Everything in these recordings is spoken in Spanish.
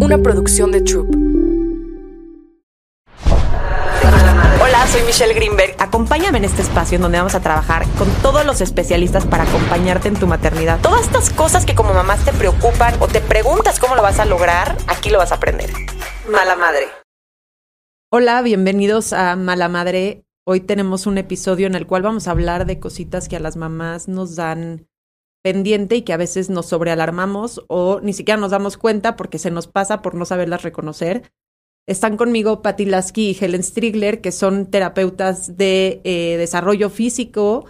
una producción de Troop. Hola, soy Michelle Greenberg. Acompáñame en este espacio en donde vamos a trabajar con todos los especialistas para acompañarte en tu maternidad. Todas estas cosas que como mamás te preocupan o te preguntas cómo lo vas a lograr, aquí lo vas a aprender. Mala madre. Hola, bienvenidos a Mala Madre. Hoy tenemos un episodio en el cual vamos a hablar de cositas que a las mamás nos dan pendiente y que a veces nos sobrealarmamos o ni siquiera nos damos cuenta porque se nos pasa por no saberlas reconocer. Están conmigo Patti Lasky y Helen Strigler, que son terapeutas de eh, desarrollo físico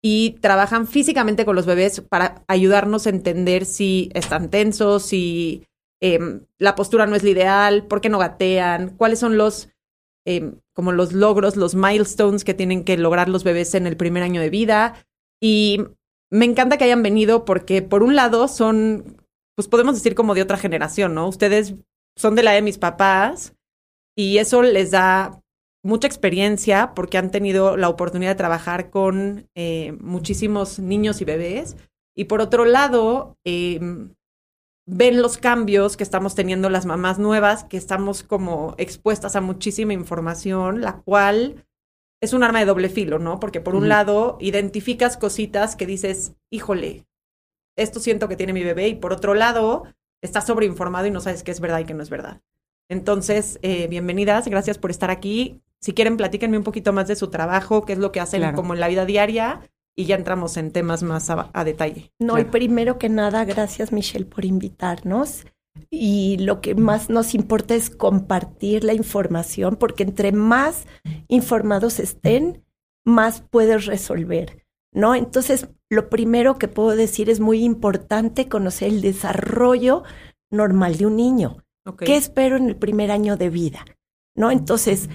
y trabajan físicamente con los bebés para ayudarnos a entender si están tensos, si em, la postura no es la ideal, por qué no gatean, cuáles son los em, como los logros, los milestones que tienen que lograr los bebés en el primer año de vida. Y me encanta que hayan venido porque por un lado son, pues podemos decir como de otra generación, ¿no? Ustedes son de la de mis papás y eso les da mucha experiencia porque han tenido la oportunidad de trabajar con eh, muchísimos niños y bebés. Y por otro lado, em, ven los cambios que estamos teniendo las mamás nuevas, que estamos como expuestas a muchísima información, la cual es un arma de doble filo, ¿no? Porque por un lado identificas cositas que dices, híjole, esto siento que tiene mi bebé, y por otro lado estás sobreinformado y no sabes qué es verdad y qué no es verdad. Entonces, eh, bienvenidas, gracias por estar aquí. Si quieren, platíquenme un poquito más de su trabajo, qué es lo que hacen como en la vida diaria y ya entramos en temas más a, detalle. No, y primero que nada, gracias Michelle por invitarnos y lo que más nos importa es compartir la información, porque entre más informados estén, más puedes resolver, ¿no? Entonces, lo primero que puedo decir es muy importante conocer el desarrollo normal de un niño. ¿Qué espero en el primer año de vida? ¿No? Entonces,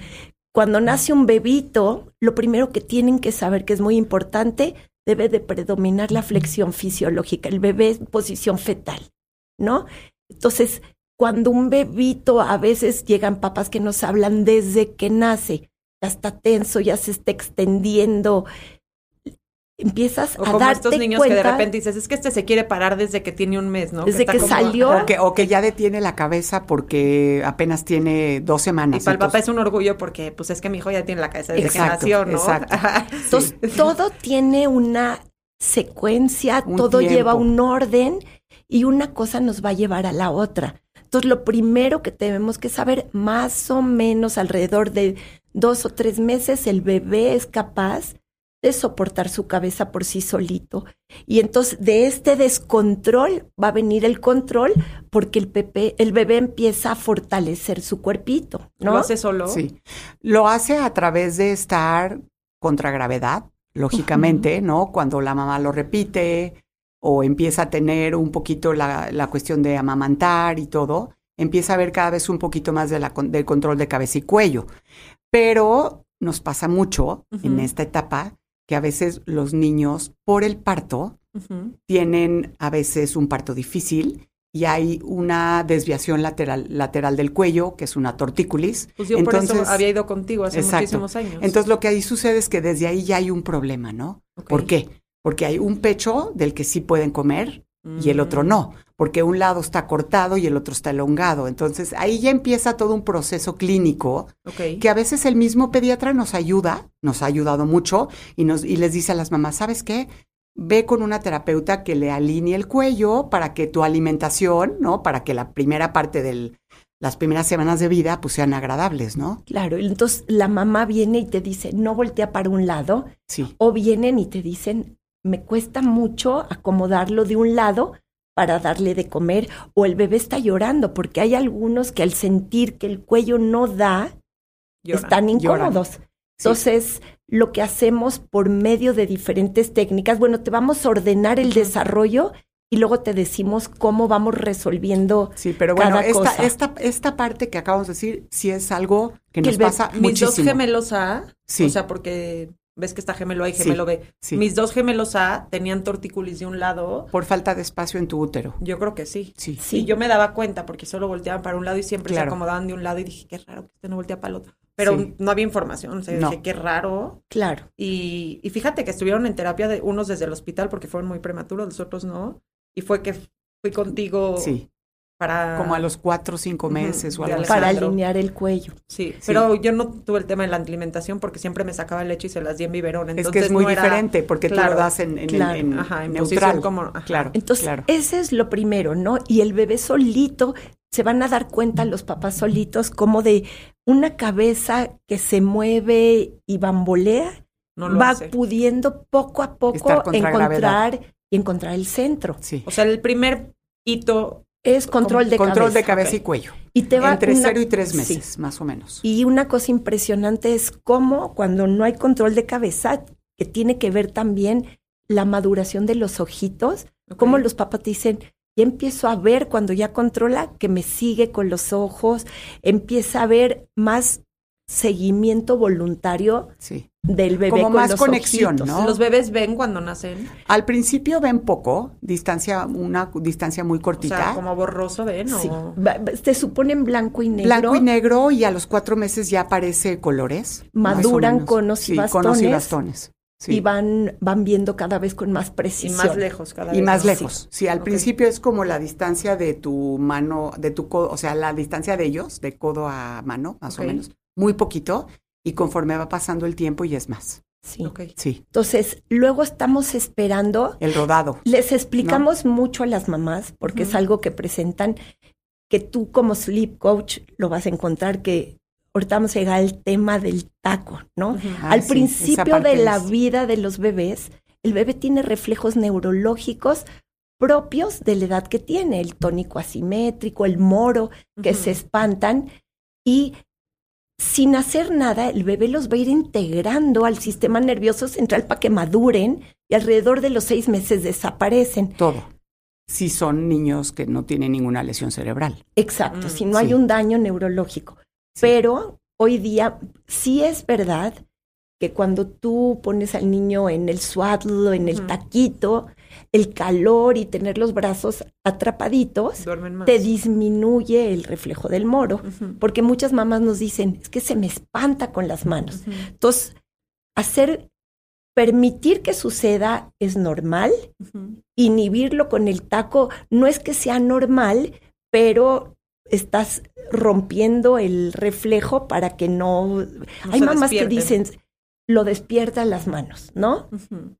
cuando nace un bebito, lo primero que tienen que saber que es muy importante, debe de predominar la flexión fisiológica, el bebé en posición fetal, ¿no? Entonces, cuando un bebito, a veces llegan papás que nos hablan desde que nace, ya está tenso, ya se está extendiendo, empiezas o a como darte estos niños cuenta, que de repente dices, es que este se quiere parar desde que tiene un mes, ¿no? Desde que, como- salió. O que, o que ya detiene la cabeza porque apenas tiene dos Y semanas. para el papá es un orgullo porque, pues, es que mi hijo ya tiene la cabeza desde Exacto, que nació, ¿no? exacto. Entonces, todo tiene una secuencia, Un todo tiempo. lleva un orden y una cosa nos va a llevar a la otra. Entonces, lo primero que tenemos que saber, más o menos alrededor de dos o tres meses, el bebé es capaz de soportar su cabeza por sí solito. Y entonces de este descontrol va a venir el control porque el, bebé, el bebé empieza a fortalecer su cuerpito, ¿no? Lo hace solo. Sí. Lo hace a través de estar contra gravedad, lógicamente, ¿no? Cuando la mamá lo repite o empieza a tener un poquito la, la cuestión de amamantar y todo, empieza a ver cada vez un poquito más de la, del control de cabeza y cuello. Pero nos pasa mucho en esta etapa que a veces los niños, por el parto, tienen a veces un parto difícil y hay una desviación lateral, lateral del cuello, que es una tortícolis. Pues yo por eso Entonces- había ido contigo hace Exacto. muchísimos años. Entonces lo que ahí sucede es que desde ahí ya hay un problema, ¿no? ¿Por qué? Porque hay un pecho del que sí pueden comer y el otro Mm. no, porque un lado está cortado y el otro está elongado. Entonces ahí ya empieza todo un proceso clínico que a veces el mismo pediatra nos ayuda, nos ha ayudado mucho y, nos, y les dice a las mamás, ¿sabes qué? Ve con una terapeuta que le alinee el cuello para que tu alimentación, ¿no? Para que la primera parte de las primeras semanas de vida pues sean agradables, ¿no? Claro, entonces la mamá viene y te dice, no voltea para un lado, Sí. o vienen y te dicen, me cuesta mucho acomodarlo de un lado para darle de comer, o el bebé está llorando, porque hay algunos que al sentir que el cuello no da, Lloran. están lloran. incómodos. Entonces, lo que hacemos por medio de diferentes técnicas, bueno, te vamos a ordenar el desarrollo y luego te decimos cómo vamos resolviendo Sí, pero bueno, cada esta, cosa. esta, esta parte que acabamos de decir sí es algo que, Que nos pasa Mis muchísimo. dos gemelos A, Sí. o sea, porque ves que está gemelo A y Sí, gemelo B. sí. Mis dos gemelos A tenían tortícolis de un lado. Por falta de espacio en tu útero. Yo creo que sí. Sí. Sí. Y yo me daba cuenta porque solo volteaban para un lado y siempre se acomodaban de un lado y dije, qué raro que este no voltea para el otro. Pero Sí. no había información, o sea, No. dije, qué raro. Claro. Y, y fíjate que estuvieron en terapia de unos desde el hospital porque fueron muy prematuros, los otros no. Y fue que fui contigo Sí. Para como a los cuatro o cinco meses Ujú, o de algo. Para alinear el cuello. Sí, Sí. pero yo no tuve el tema de la alimentación porque siempre me sacaba leche y se las di en biberón. Es Entonces que es muy no era- diferente porque tú claro, lo das en, en, claro. en- Ajá, en neutral. como- ajá. Claro, Entonces, claro. ese es lo primero, ¿no? Y el bebé solito, se van a dar cuenta los papás solitos como de una cabeza que se mueve y bambolea, no lo va hace. pudiendo poco a poco encontrar y encontrar el centro. Sí. O sea, el primer hito Es control de Control cabeza. de cabeza y cuello. Y te va Entre una- cero y tres Sí. meses, más o menos. Y una cosa impresionante es cómo cuando no hay control de cabeza, que tiene que ver también la maduración de los ojitos, Ok. cómo los papás te dicen, ya empiezo a ver cuando ya controla que me sigue con los ojos, empieza a ver más seguimiento voluntario Sí. Del bebé Como con más los conexión, ojitos. ¿no? Los bebés ven cuando nacen. Al principio ven poco, distancia, una distancia muy O cortita. sea, como borroso ven Sí. o... Se supone en blanco y negro. Blanco y negro y a los cuatro meses ya aparece colores. más o Maduran menos. conos y Sí, conos y bastones. bastones. Sí. Y van, van viendo cada vez con más Y precisión. más lejos cada Y vez. más ¿no? lejos. Sí, al principio es como la distancia de tu mano, de tu codo, o sea, la distancia de ellos, de codo a mano, más o menos. Muy poquito. Y conforme va pasando el tiempo y es más. Sí. Sí. Entonces, luego estamos esperando El rodado. Les explicamos mucho a las mamás, porque es algo que presentan, que tú como sleep coach lo vas a encontrar, que ahorita vamos a llegar al tema del taco, ¿no? Ah, al principio de la vida de los bebés, el bebé tiene reflejos neurológicos propios de la edad que tiene, el tónico asimétrico, el moro, que se espantan y sin hacer nada, el bebé los va a ir integrando al sistema nervioso central para que maduren y alrededor de los seis meses desaparecen. Todo. Si son niños que no tienen ninguna lesión cerebral. Exacto, Mm, si no hay un daño neurológico. Sí. Pero hoy día sí es verdad que cuando tú pones al niño en el swaddle en el taquito, el calor y tener los brazos atrapaditos, te disminuye el reflejo del moro. Porque muchas mamás nos dicen, es que se me espanta con las manos. Entonces, hacer, permitir que suceda es normal, inhibirlo con el taco no es que sea normal, pero estás rompiendo el reflejo para que no... No Hay mamás que dicen, lo despierta las manos, ¿no?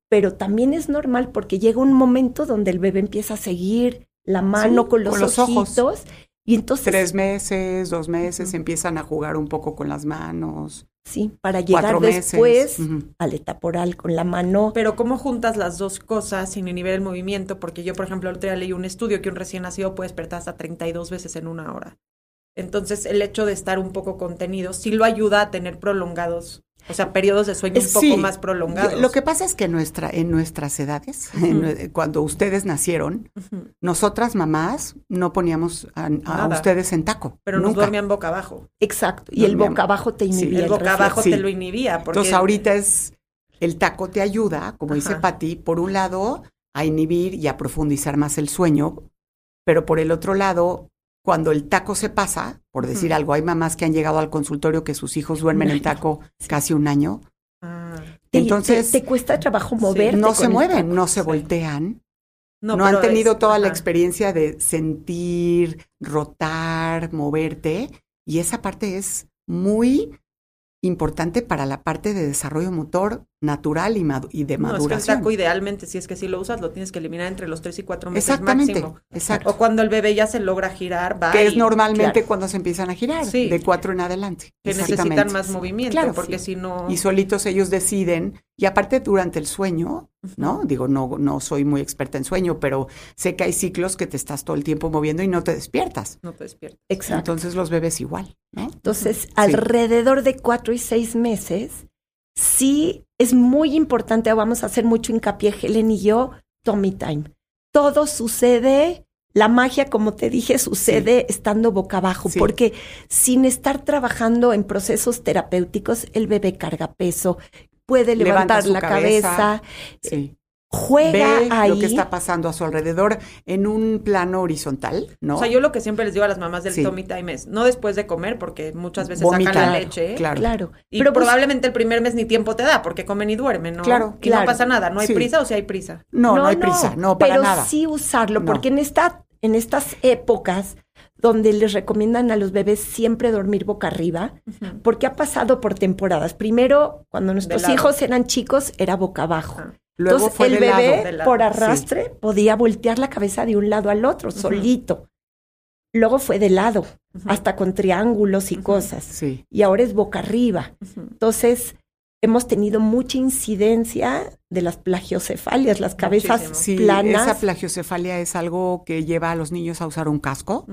Pero también es normal porque llega un momento donde el bebé empieza a seguir la mano Sí, con los, con los ojos. ojitos y entonces Tres meses, dos meses, empiezan a jugar un poco con las manos. sí, para llegar después Ujú. al etaporal con la mano. Pero ¿cómo juntas las dos cosas sin inhibir el movimiento? Porque yo, por ejemplo, el otro día leí un estudio que un recién nacido puede despertar hasta 32 veces en una hora. Entonces, el hecho de estar un poco contenido sí lo ayuda a tener prolongados, o sea, periodos de sueño un poco más prolongados. Lo que pasa es que nuestra, en nuestras edades, en cuando ustedes nacieron, nosotras mamás no poníamos a, ustedes en taco. Pero nos nunca. dormían boca abajo. Exacto. Y el Dormíamos. boca abajo te Sí, inhibía el boca reflejo. abajo Sí. te lo inhibía. Porque Entonces ahorita es, el taco te ayuda, como dice. Patti, por un lado a inhibir y a profundizar más el sueño, pero por el otro lado, cuando el taco se pasa, por decir algo, hay mamás que han llegado al consultorio que sus hijos duermen en taco casi un año, Ah, entonces te, te cuesta trabajo moverte. no se mueven, no se sí. voltean, no, pero han tenido es- toda la experiencia de sentir, rotar, moverte, y esa parte es muy importante para la parte de desarrollo motor natural y, madu- y de No, es que el maduración. taco idealmente, si es que si lo usas, lo tienes que eliminar entre los 3 y 4 meses Exactamente, máximo. exacto. O cuando el bebé ya se logra girar, va que es normalmente claro. cuando se empiezan a girar, Sí. de cuatro en adelante. que necesitan más movimiento, Claro, porque sí. si no... Y solitos ellos deciden, y aparte durante el sueño, ¿no? Digo, no, no soy muy experta en sueño, pero sé que hay ciclos que te estás todo el tiempo moviendo y no te despiertas. No te despiertas. Exacto. Entonces los bebés igual, ¿no? Entonces, alrededor de cuatro y seis meses, sí es muy importante, vamos a hacer mucho hincapié, Helen y yo, Tommy Time. Todo sucede, la magia, como te dije, sucede estando boca abajo, Sí. porque sin estar trabajando en procesos terapéuticos, el bebé carga peso, puede Levanta levantar la cabeza. cabeza, Sí. Juega Ve ahí. lo que está pasando a su alrededor en un plano horizontal, ¿no? O sea, yo lo que siempre les digo a las mamás del Sí. Tommy Time es, no después de comer, porque muchas veces sacan la leche. Claro. Claro. Y Pero pues, probablemente el primer mes ni tiempo te da, porque comen y duermen, ¿no? Claro, y claro. no pasa nada, ¿no hay Sí. prisa o si hay prisa? No, no, hay prisa, no, para pero nada. sí usarlo, No. porque en esta, en estas épocas donde les recomiendan a los bebés siempre dormir boca arriba, porque ha pasado por temporadas. Primero, cuando nuestros hijos eran chicos, era boca abajo. Luego Entonces, fue el de bebé, lado. de lado, por sí. arrastre, podía voltear la cabeza de un lado al otro, solito. Luego fue de lado, hasta con triángulos y cosas. Sí. Y ahora es boca arriba. Entonces, hemos tenido mucha incidencia de las plagiocefalias, las cabezas. Sí, planas. esa plagiocefalia es algo que lleva a los niños a usar un casco.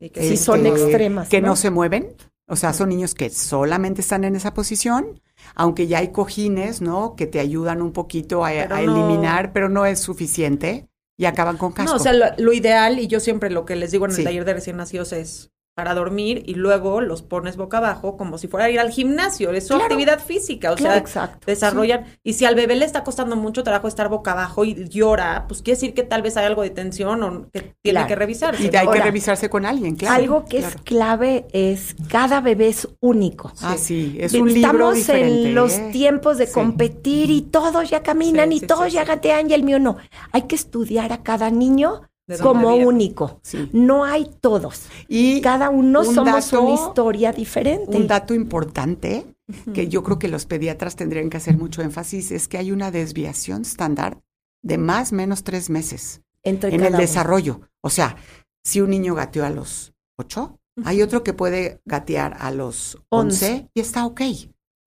Y que Sí, son extremas, Que ¿no? ¿no? se mueven. O sea, son niños que solamente están en esa posición, aunque ya hay cojines, ¿no? Que te ayudan un poquito a, Pero a no- eliminar, pero no es suficiente y acaban con casco. No, o sea, lo, lo ideal, y yo siempre lo que les digo en el Sí. taller de recién nacidos es para dormir y luego los pones boca abajo como si fuera a ir al gimnasio. Es su Claro. actividad física, o Claro, sea, exacto. desarrollan. Y si al bebé le está costando mucho trabajo estar boca abajo y llora, pues quiere decir que tal vez hay algo de tensión o que tiene Claro. que revisarse. y de hay que revisarse con alguien, claro. Algo que es clave es cada bebé es único. Ah, sí, es un libro Estamos diferente. en los ¿eh? tiempos de Sí. competir y todos ya caminan Sí, y sí, todos sí, ya sí. gatean y el mío no. Hay que estudiar a cada niño ¿De dónde como viene? único. Sí. No hay todos. Y Cada uno un somos dato- una historia diferente. Un dato importante que yo creo que los pediatras tendrían que hacer mucho énfasis es que hay una desviación estándar de más o menos tres meses entre en el uno. desarrollo. O sea, si un niño gateó a los ocho, hay otro que puede gatear a los Once. y está ok.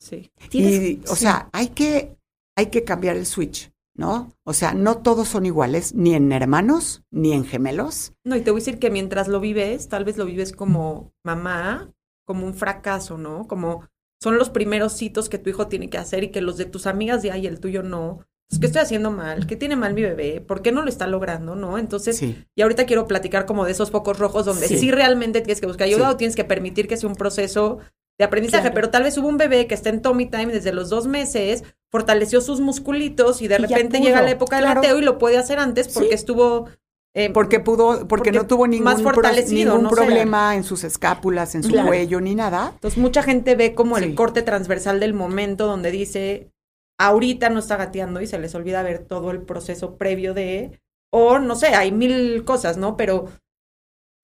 Sí. Y, o sí. sea, hay que, hay que cambiar el switch, ¿no? O sea, no todos son iguales, ni en hermanos, ni en gemelos. No, y te voy a decir que mientras lo vives, tal vez lo vives como mamá, como un fracaso, ¿no? Como son los primeros hitos que tu hijo tiene que hacer y que los de tus amigas ya y el tuyo no. Pues, ¿Qué estoy haciendo mal? ¿Qué tiene mal mi bebé? ¿Por qué no lo está logrando? ¿No? Entonces, Sí. y ahorita quiero platicar como de esos focos rojos donde sí, Sí. realmente tienes que buscar ayuda Sí. o tienes que permitir que sea un proceso de aprendizaje, Claro. pero tal vez hubo un bebé que está en Tommy Time desde los dos meses, fortaleció sus musculitos y de Y repente llega la época del claro. gateo y lo puede hacer antes porque Sí. estuvo... eh, Porque pudo, porque, Porque no tuvo ningún, más pro- fortalecido, ningún no sé. problema en sus escápulas, en su Claro. cuello, ni nada. Entonces mucha gente ve como Sí. el corte transversal del momento donde dice, ahorita no está gateando y se les olvida ver todo el proceso previo de, o no sé, hay mil cosas, ¿no? Pero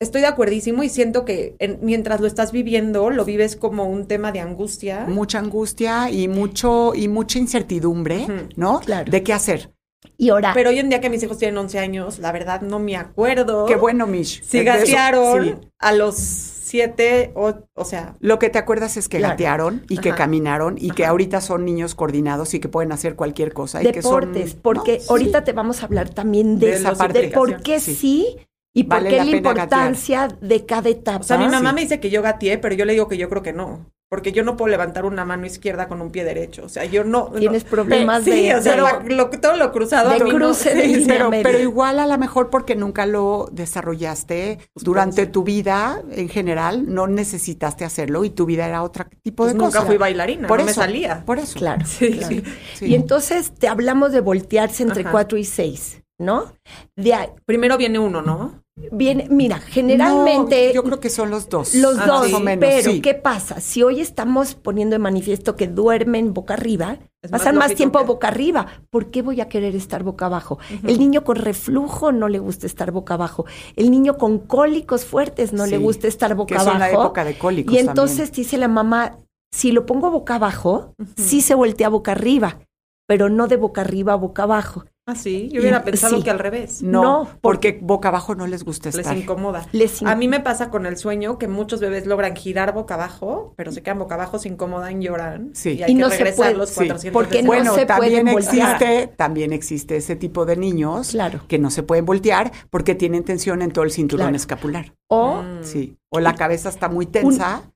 estoy de acuerdísimo y siento que en- mientras lo estás viviendo, lo vives como un tema de angustia. Mucha angustia y mucho, y mucha incertidumbre. ¿no? Claro. De qué hacer. Y ahora, Pero hoy en día que mis hijos tienen 11 años, la verdad no me acuerdo. Qué bueno, Mish. Si De gatearon sí. a los 7, o, o sea, Lo que te acuerdas es que Claro. gatearon y que caminaron y que ahorita son niños coordinados y que pueden hacer cualquier cosa. y que son- deportes, porque ¿no? ahorita te vamos a hablar también de, De esa de parte. por qué Sí. sí, y por Vale qué la importancia de cada etapa. O sea, mi mamá sí. me dice que yo gateé, pero yo le digo que yo creo que no. Porque yo no puedo levantar una mano izquierda con un pie derecho. O sea, yo no. Tienes no. problemas sí, de- o sea, de- la- lo- todo lo cruzado de no- cruce sí, de sí, pero, igual a lo mejor porque nunca lo desarrollaste Pues durante tu vida en general, no necesitaste hacerlo y tu vida era otro tipo pues de nunca cosa. fui bailarina, Por no me eso, salía. Por eso. Claro, Sí, claro. sí. Sí. Y entonces te hablamos de voltearse entre Ajá. 4 y 6, ¿no? De ahí, Primero viene uno, ¿no? Viene, mira, generalmente No, yo creo que son los dos. los Ah, dos, sí. Menos, pero sí. ¿qué pasa? Si hoy estamos poniendo de manifiesto que duermen boca arriba, Es pasan más, tiempo que- boca arriba, ¿por qué voy a querer estar boca abajo? El niño con reflujo no le gusta estar boca abajo. El niño con cólicos fuertes no le gusta estar boca que abajo. la época de cólicos y entonces también. dice la mamá, si lo pongo boca abajo, sí se voltea boca arriba, pero no de boca arriba a boca abajo. Ah, sí. Yo hubiera Y- pensado sí. que al revés. No, No, porque boca abajo no les gusta Les estar. incomoda. Les A mí me pasa con el sueño que muchos bebés logran girar boca abajo, pero se quedan boca abajo, se incomodan, lloran. Sí. Y hay Y que no se regresar puede, los sí, 400 porque veces. no bueno, se también pueden voltear. existe, también existe ese tipo de niños Claro. que no se pueden voltear porque tienen tensión en todo el cinturón Claro. escapular. O Mm. Sí. O la cabeza está muy tensa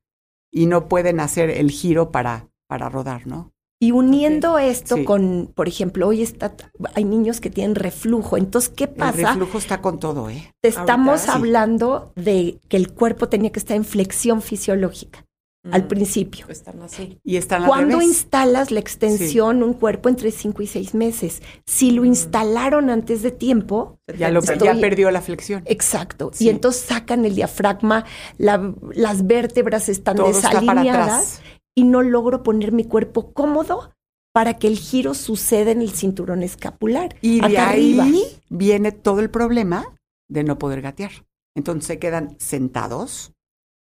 y no pueden hacer el giro para, para rodar, ¿no? Y uniendo esto Sí. con, por ejemplo, hoy está, hay niños que tienen reflujo. Entonces, ¿qué El pasa? reflujo está con todo, ¿eh? Te estamos Ahorita, sí. hablando de que el cuerpo tenía que estar en flexión fisiológica al Mm. principio. Están así. Y están Cuando instalas la extensión, un cuerpo entre 5 y 6 meses, si lo Mm. instalaron antes de tiempo, ya, lo, Estoy- ya perdió la flexión. exacto, Sí. y entonces sacan el diafragma, la- las vértebras están Todo está para desalineadas atrás. Y no logro poner mi cuerpo cómodo para que el giro suceda en el cinturón escapular. Y de acá ahí arriba. viene todo el problema de no poder gatear. Entonces se quedan sentados,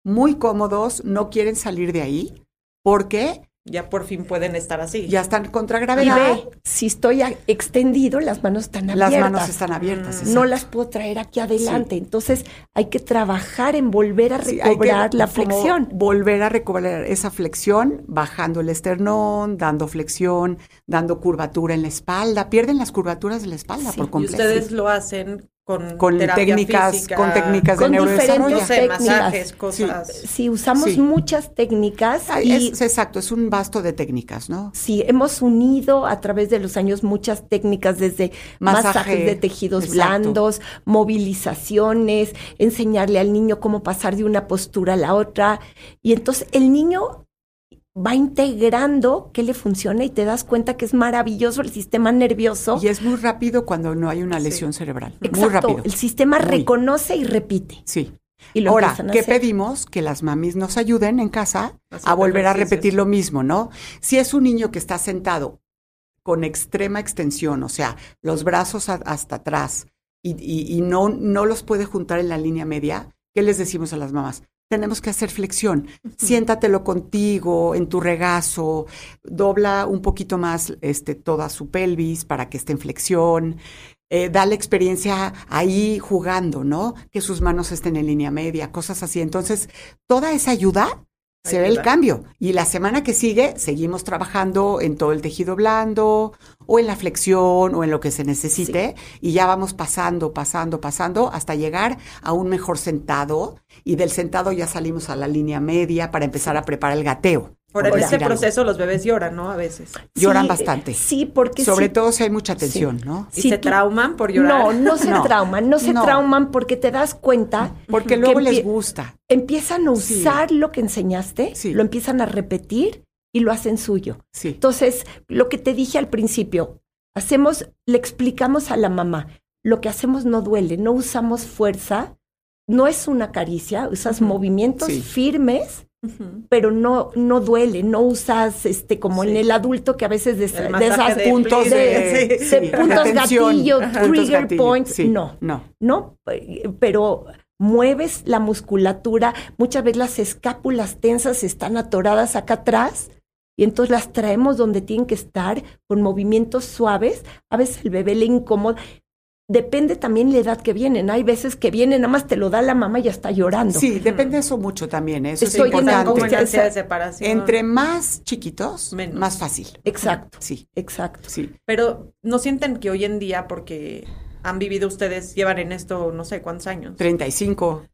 muy cómodos, no quieren salir de ahí, porque Ya por fin pueden estar así. ya están contra Y gravedad. ve, si estoy extendido, las manos están abiertas. Las manos están abiertas. Mm. no las puedo traer aquí adelante. Entonces hay que trabajar en volver a Sí, hay que recobrar la flexión. Volver a recobrar esa flexión, bajando el esternón, dando flexión, dando curvatura en la espalda. Pierden las curvaturas de la espalda Sí, por Y completo. ustedes lo hacen con, técnicas, física, con técnicas de Con neurodesarrollo. no diferentes sé, técnicas. masajes, cosas. Sí, usamos Sí. muchas técnicas Ay, y es- exacto, es un vasto de técnicas, ¿no? sí, hemos unido a través de los años muchas técnicas desde Masaje, masajes de tejidos exacto. blandos, movilizaciones, enseñarle al niño cómo pasar de una postura a la otra. Y entonces el niño va integrando qué le funciona y te das cuenta que es maravilloso el sistema nervioso. Y es muy rápido cuando no hay una lesión cerebral. Muy Exacto, rápido. el sistema Muy. reconoce y repite. Sí. Y lo Ahora, ¿qué hacer. pedimos? Que las mamis nos ayuden en casa a volver a repetir lo mismo, ¿no? Si es un niño que está sentado con extrema extensión, o sea, los brazos a- hasta atrás y, y- y no, no los puede juntar en la línea media, ¿qué les decimos a las mamás? Tenemos que hacer flexión. Siéntatelo contigo, en tu regazo, dobla un poquito más este, toda su pelvis para que esté en flexión. Eh, da la experiencia ahí jugando, ¿no? Que sus manos estén en línea media, cosas así. Entonces, toda esa ayuda se ve el cambio. Y la semana que sigue seguimos trabajando en todo el tejido blando o en la flexión o en lo que se necesite y ya vamos pasando, pasando, pasando hasta llegar a un mejor sentado y del sentado ya salimos a la línea media para empezar a preparar el gateo. Ahora, en por este algo. proceso los bebés lloran, ¿no? A veces. Lloran Sí, bastante. Sí, porque Sobre sí- todo si hay mucha tensión, ¿no? ¿Y Si se tú- trauman por llorar? No, no se No, trauman, no se no. trauman porque te das cuenta, Porque que luego les gusta. empiezan a Sí. usar lo que enseñaste, Sí. lo empiezan a repetir y lo hacen suyo. Sí. Entonces, lo que te dije al principio, hacemos, le explicamos a la mamá, lo que hacemos no duele, no usamos fuerza, no es una caricia, usas movimientos Sí. firmes, pero no, no duele, no usas este como en el adulto que a veces de, de masaje esas de puntos de, sí. de sí, puntos gatillo, trigger gatillo, points, no. No. ¿no? Pero mueves la musculatura, muchas veces las escápulas tensas están atoradas acá atrás y entonces las traemos donde tienen que estar con movimientos suaves. A veces el bebé le incomoda. Depende también la edad que vienen. Hay veces que vienen, nada más te lo da la mamá y ya está llorando. Sí, depende eso mucho también. Eso Estoy es en importante. de separación. Entre más chiquitos, Menos. más fácil. Exacto, Sí, exacto. sí. Pero no sienten que hoy en día, porque han vivido ustedes, llevan en esto no sé cuántos años. 35.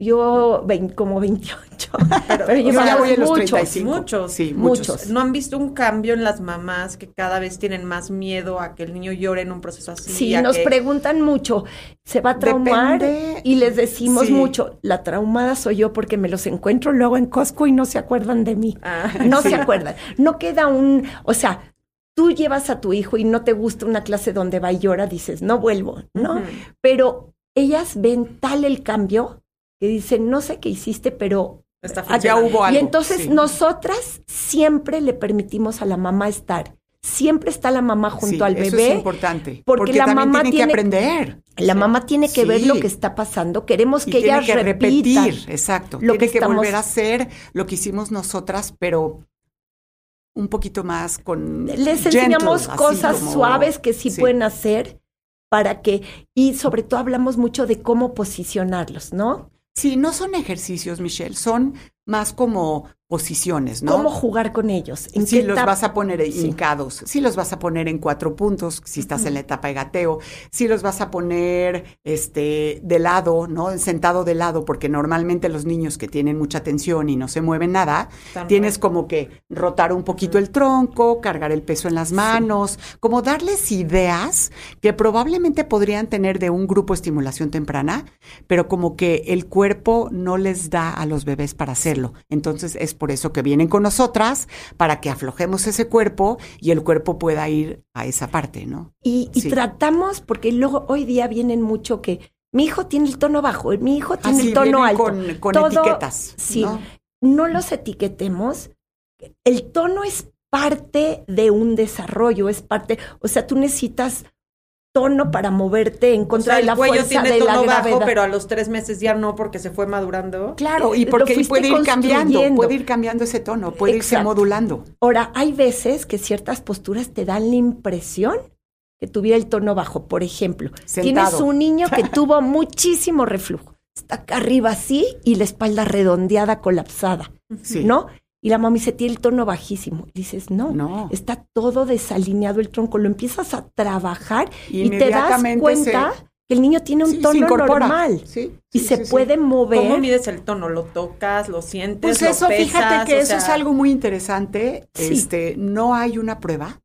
Yo como 28. Pero, Pero Yo ya voy en los muchos, 35. muchos. Sí, Muchos. muchos. ¿No han visto un cambio en las mamás que cada vez tienen más miedo a que el niño llore en un proceso así? Sí, a nos que- preguntan mucho, ¿se va a traumar? Depende- Y les decimos Sí. mucho, la traumada soy yo porque me los encuentro luego en Costco y no se acuerdan de mí. Ah, No Sí. se acuerdan. No queda un, o sea, tú llevas a tu hijo y no te gusta una clase donde va y llora, dices, no vuelvo, ¿no? Pero ellas ven tal el cambio que dicen, no sé qué hiciste, pero Ah, Ya hubo algo. y entonces sí. nosotras siempre le permitimos a la mamá estar. Siempre está la mamá junto Sí, al Eso bebé. es importante. porque Porque, la mamá tiene- que aprender. La mamá tiene que ver lo que está pasando. Queremos Y que tiene ellas que repitan. repetir, exacto. lo tiene que que, estamos- volver a hacer lo que hicimos nosotras, pero un poquito más con. Les enseñamos cosas como- suaves que sí. pueden hacer para que, y sobre todo hablamos mucho de cómo posicionarlos, ¿no? Sí, no son ejercicios, Michelle, son más como posiciones, ¿no? Cómo jugar con ellos. ¿En Si los vas a poner Sí. hincados, si los vas a poner en cuatro puntos, si estás en la etapa de gateo, si los vas a poner este de lado, ¿no? Sentado de lado, porque normalmente los niños que tienen mucha tensión y no se mueven nada, tienes como que rotar un poquito el tronco, cargar el peso en las manos, como darles ideas que probablemente podrían tener de un grupo de estimulación temprana, pero como que el cuerpo no les da a los bebés para hacerlo. Entonces es por eso que vienen con nosotras, para que aflojemos ese cuerpo y el cuerpo pueda ir a esa parte, ¿no? Y, tratamos, porque luego hoy día vienen mucho que mi hijo tiene el tono bajo, mi hijo tiene Así el tono alto. con, con Todo- etiquetas. sí. ¿no? no los etiquetemos. El tono es parte de un desarrollo, es parte, o sea, tú necesitas tono para moverte en contra o sea, de la el cuello fuerza tiene de la tono gravedad. bajo, pero a los tres meses ya no porque se fue madurando. Claro, y porque puede ir cambiando, puede ir cambiando ese tono, puede irse modulando. Ahora, hay veces que ciertas posturas te dan la impresión que tuviera el tono bajo. Por ejemplo, Sentado. tienes un niño que tuvo muchísimo reflujo. Está acá arriba así y la espalda redondeada, colapsada, Sí. ¿no? Y la mami se tiene el tono bajísimo. Y dices, no, No. está todo desalineado el tronco. Lo empiezas a trabajar y te das cuenta se- que el niño tiene un Sí, se tono incorpora. normal Sí, y sí, se sí, sí. puede mover. ¿Cómo mides el tono? ¿Lo tocas? ¿Lo sientes? Pues lo eso, pesas? fíjate que eso sea, es algo muy interesante. Sí. Este, no hay una prueba,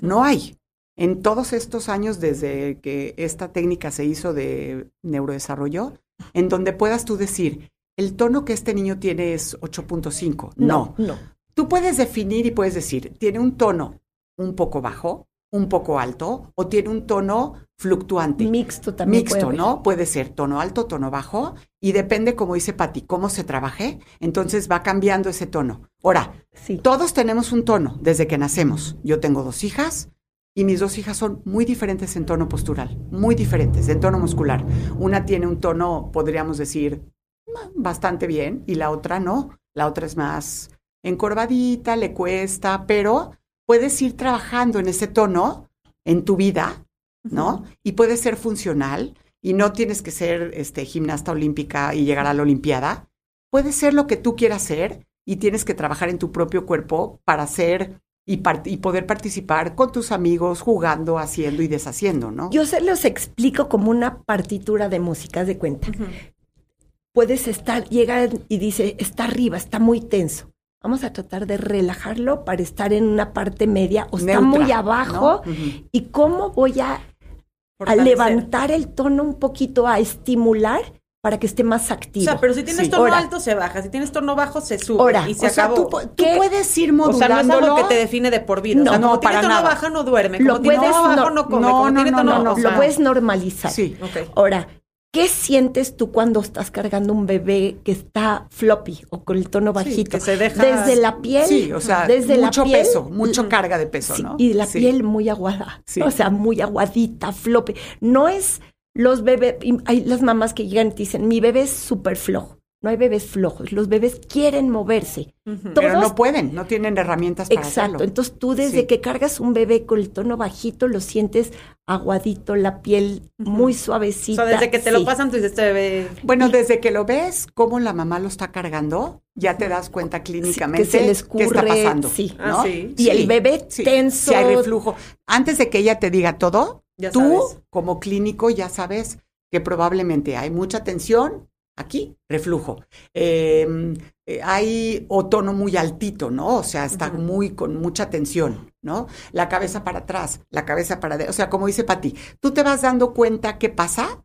no hay. En todos estos años desde que esta técnica se hizo de neurodesarrollo, en donde puedas tú decir, el tono que este niño tiene es 8.5. No. no. Tú puedes definir y puedes decir, tiene un tono un poco bajo, un poco alto, o tiene un tono fluctuante. Mixto también. Mixto. ¿no? Puede ser tono alto, tono bajo, y depende, como dice Pati, cómo se trabaje, entonces va cambiando ese tono. Ahora, Sí. todos tenemos un tono desde que nacemos. Yo tengo dos hijas y mis dos hijas son muy diferentes en tono postural, muy diferentes en tono muscular. Una tiene un tono, podríamos decir, bastante bien y la otra no. La otra es más encorvadita, le cuesta, pero puedes ir trabajando en ese tono en tu vida, ¿no? Y puede ser funcional y no tienes que ser este, gimnasta olímpica y llegar a la Olimpiada. Puede ser lo que tú quieras ser y tienes que trabajar en tu propio cuerpo para hacer y, part- y poder participar con tus amigos, jugando, haciendo y deshaciendo, ¿no? Yo se los explico como una partitura de música, haz de cuenta. Puedes estar, llegar y dice, está arriba, está muy tenso. Vamos a tratar de relajarlo para estar en una parte media o está Neutra, muy abajo. ¿Y cómo voy a, levantar el tono un poquito, a estimular para que esté más O activo? sea, pero si tienes Sí. tono Ahora. alto, se baja. Si tienes tono bajo, se sube. Ahora, y se o sea, tú, puedes ir O sea, no es modulándolo. algo que te define de por vida. No, o sea, no, como tiene para tono nada. bajo, no duerme. Lo Como tiene puedes tono bajo, no- no come. no, Como no, tiene no, tono no, no. o Lo puedes normalizar. Sí. ok. Ahora, ¿qué sientes tú cuando estás cargando un bebé que está floppy o con el tono bajito? que se deja- Desde la piel. Sí, o sea, desde mucho la piel, peso, mucho mm, carga de peso, sí, ¿no? Y la Sí. piel muy aguada. O sea, muy aguadita, floppy. No es los bebés, y hay las mamás que llegan y te dicen, mi bebé es súper flojo. No hay bebés flojos, los bebés quieren moverse. Ujú. Pero todos- no pueden, no tienen herramientas para Exacto. hacerlo. Entonces tú desde Sí. que cargas un bebé con el tono bajito lo sientes aguadito, la piel muy O suavecita. sea, desde que te lo Sí. pasan, tú dices, este bebé... Bueno, desde que lo ves, cómo la mamá lo está cargando, ya te das cuenta clínicamente que se les qué está pasando. sí. Ah, ¿no? sí. Y el bebé tenso. Si hay reflujo. Antes de que ella te diga todo, Ya tú, sabes. como clínico, ya sabes que probablemente hay mucha tensión aquí, reflujo. Eh, eh, hay o tono muy altito, ¿no? O sea, está muy con mucha tensión, ¿no? La cabeza para atrás, la cabeza para adelante. O sea, como dice Pati, tú te vas dando cuenta qué pasa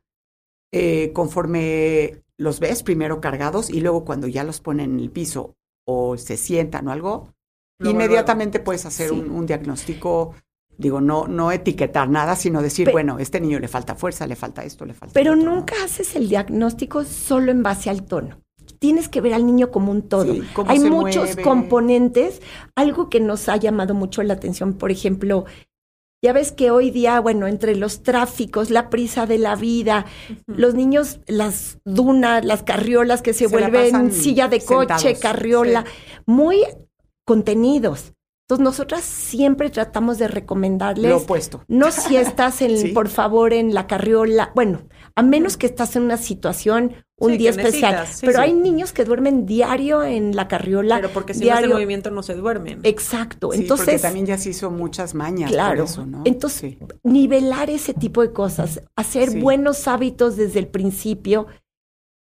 eh, conforme los ves primero cargados y luego cuando ya los ponen en el piso o se sientan o algo, Luego, inmediatamente puedes hacer Sí. un, un diagnóstico. Digo, no, no etiquetar nada, sino decir, bueno, este niño le falta fuerza, le falta esto, le falta Pero nunca haces el diagnóstico solo en base al tono. Tienes que ver al niño como un todo. Sí, Hay muchos mueve. componentes. Algo que nos ha llamado mucho la atención, por ejemplo, ya ves que hoy día, bueno, entre los tráficos, la prisa de la vida, los niños, las dunas, las carriolas que se, vuelven silla de coche, sentados, carriola, muy contenidos. Entonces nosotras siempre tratamos de recomendarles Lo opuesto. no si estás en, Sí. por favor, en la carriola. Bueno, a menos que estás en una situación un Sí, día especial. sí, pero sí. hay niños que duermen diario en la carriola. Pero porque si no diario. hace movimiento no se duermen. Exacto. Sí, porque Entonces, también ya se hizo muchas mañas claro. por eso, ¿no? Entonces, Sí. nivelar ese tipo de cosas, hacer Sí. buenos hábitos desde el principio,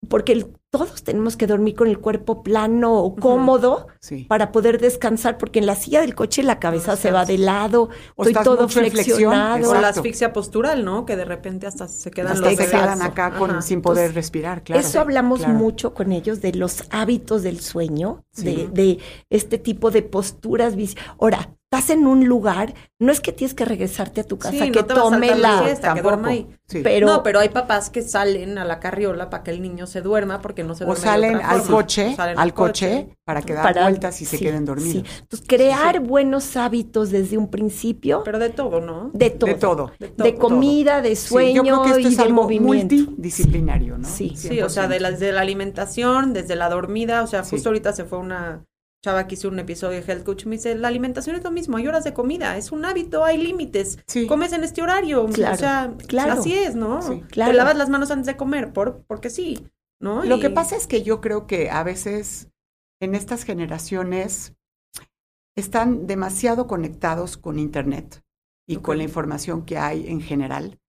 porque el- todos tenemos que dormir con el cuerpo plano o cómodo sí. para poder descansar, porque en la silla del coche la cabeza se va de lado, O estoy estás todo flexionado. O la asfixia postural, ¿no? Que de repente hasta se quedan Hasta los se quedan acá con, sin poder Entonces, respirar, claro. Eso hablamos claro. mucho con ellos de los hábitos del sueño, Sí. de, de este tipo de posturas. Ahora, estás en un lugar, no es que tienes que regresarte a tu casa, Sí, que no te vas a tome la la... siesta, que ahí. Sí. Pero, no, pero hay papás que salen a la carriola para que el niño se duerma porque no se o duerme de salen al forma. coche, Salen al coche, para que dan vueltas y se queden dormidos. sí. Entonces, crear buenos hábitos desde un principio, Pero de todo, ¿no? de todo. De todo. De comida, de Sí, sueño yo creo que esto y es de algo movimiento. multidisciplinario, ¿no? Sí. Sí, o sea, de la, desde la alimentación, desde la dormida, o sea, Sí. justo ahorita se fue una chava que hizo un episodio de Health Coach, me dice, la alimentación es lo mismo, hay horas de comida, es un hábito, hay límites, Sí. comes en este horario, Claro, o sea, claro. así es, ¿no? Sí, claro. Te lavas las manos antes de comer, por, porque sí, ¿no? Lo Y- que pasa es que yo creo que a veces en estas generaciones están demasiado conectados con Internet y con la información que hay en general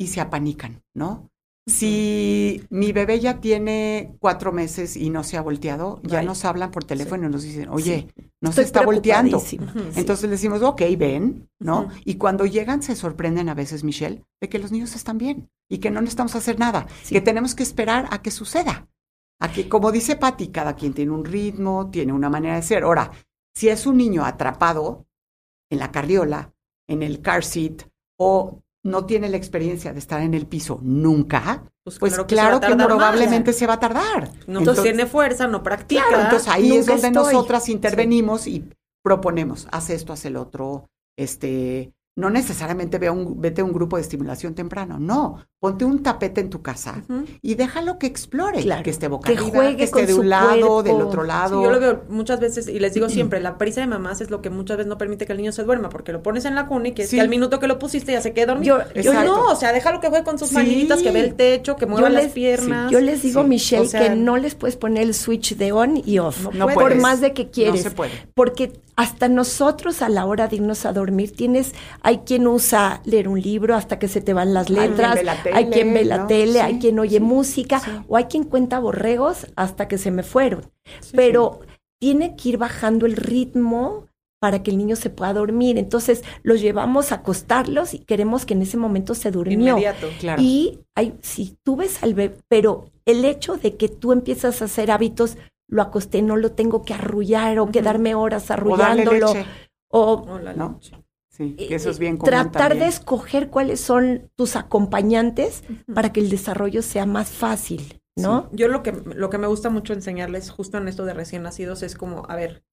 y se apanican, ¿no? Si mi bebé ya tiene cuatro meses y no se ha volteado, ya nos hablan por teléfono y nos dicen, oye, no Estoy se está volteando. Sí. Entonces le decimos, ok, ven, ¿no? Y cuando llegan se sorprenden a veces, Michelle, de que los niños están bien y que no necesitamos hacer nada, que tenemos que esperar a que suceda. A que, como dice Patti, cada quien tiene un ritmo, tiene una manera de ser. Ahora, si es un niño atrapado en la carriola, en el car seat, o no tiene la experiencia de estar en el piso nunca, Pues pues claro claro que más. probablemente se va a tardar. No tiene fuerza, no practica. Claro, entonces ahí es donde estoy. nosotras intervenimos y proponemos, haz esto, haz el otro, este, no necesariamente ve un, vete a un grupo de estimulación temprano, no, ponte un tapete en tu casa y déjalo que explore, Claro, que esté boca que arriba, juegue que esté con de un lado, cuerpo. del otro Sí, lado. yo lo veo muchas veces y les digo siempre, la prisa de mamás es lo que muchas veces no permite que el niño se duerma, porque lo pones en la cuna y que, Sí. que al minuto que lo pusiste ya se quede dormido. Yo- no, o sea, déjalo que juegue con sus Sí. manitas, que ve el techo, que mueva las piernas. Yo les digo. Michelle, O sea, que no les puedes poner el switch de on y off. No por puedes. más de que quieres. No se puede. Porque hasta nosotros a la hora de irnos a dormir tienes, hay quien usa leer un libro hasta que se te van las Hay quien letras, ve la hay quien ve tele, la ¿no? tele, Sí, hay quien oye sí, música, sí. o hay quien cuenta borregos hasta que se me fueron. Pero tiene que ir bajando el ritmo para que el niño se pueda dormir. Entonces los llevamos a acostarlos y queremos que en ese momento se durmió. Inmediato. Claro. Y hay, si tú ves al bebé, pero el hecho de que tú empiezas a hacer hábitos, lo acosté, no lo tengo que arrullar o quedarme horas o darle arrullándolo. leche, O ¿no? leche. sí, que eso es bien común tratar también. de escoger cuáles son tus acompañantes para que el desarrollo sea más fácil, ¿no? Yo lo que, lo que me gusta mucho enseñarles justo en esto de recién nacidos es como, a ver,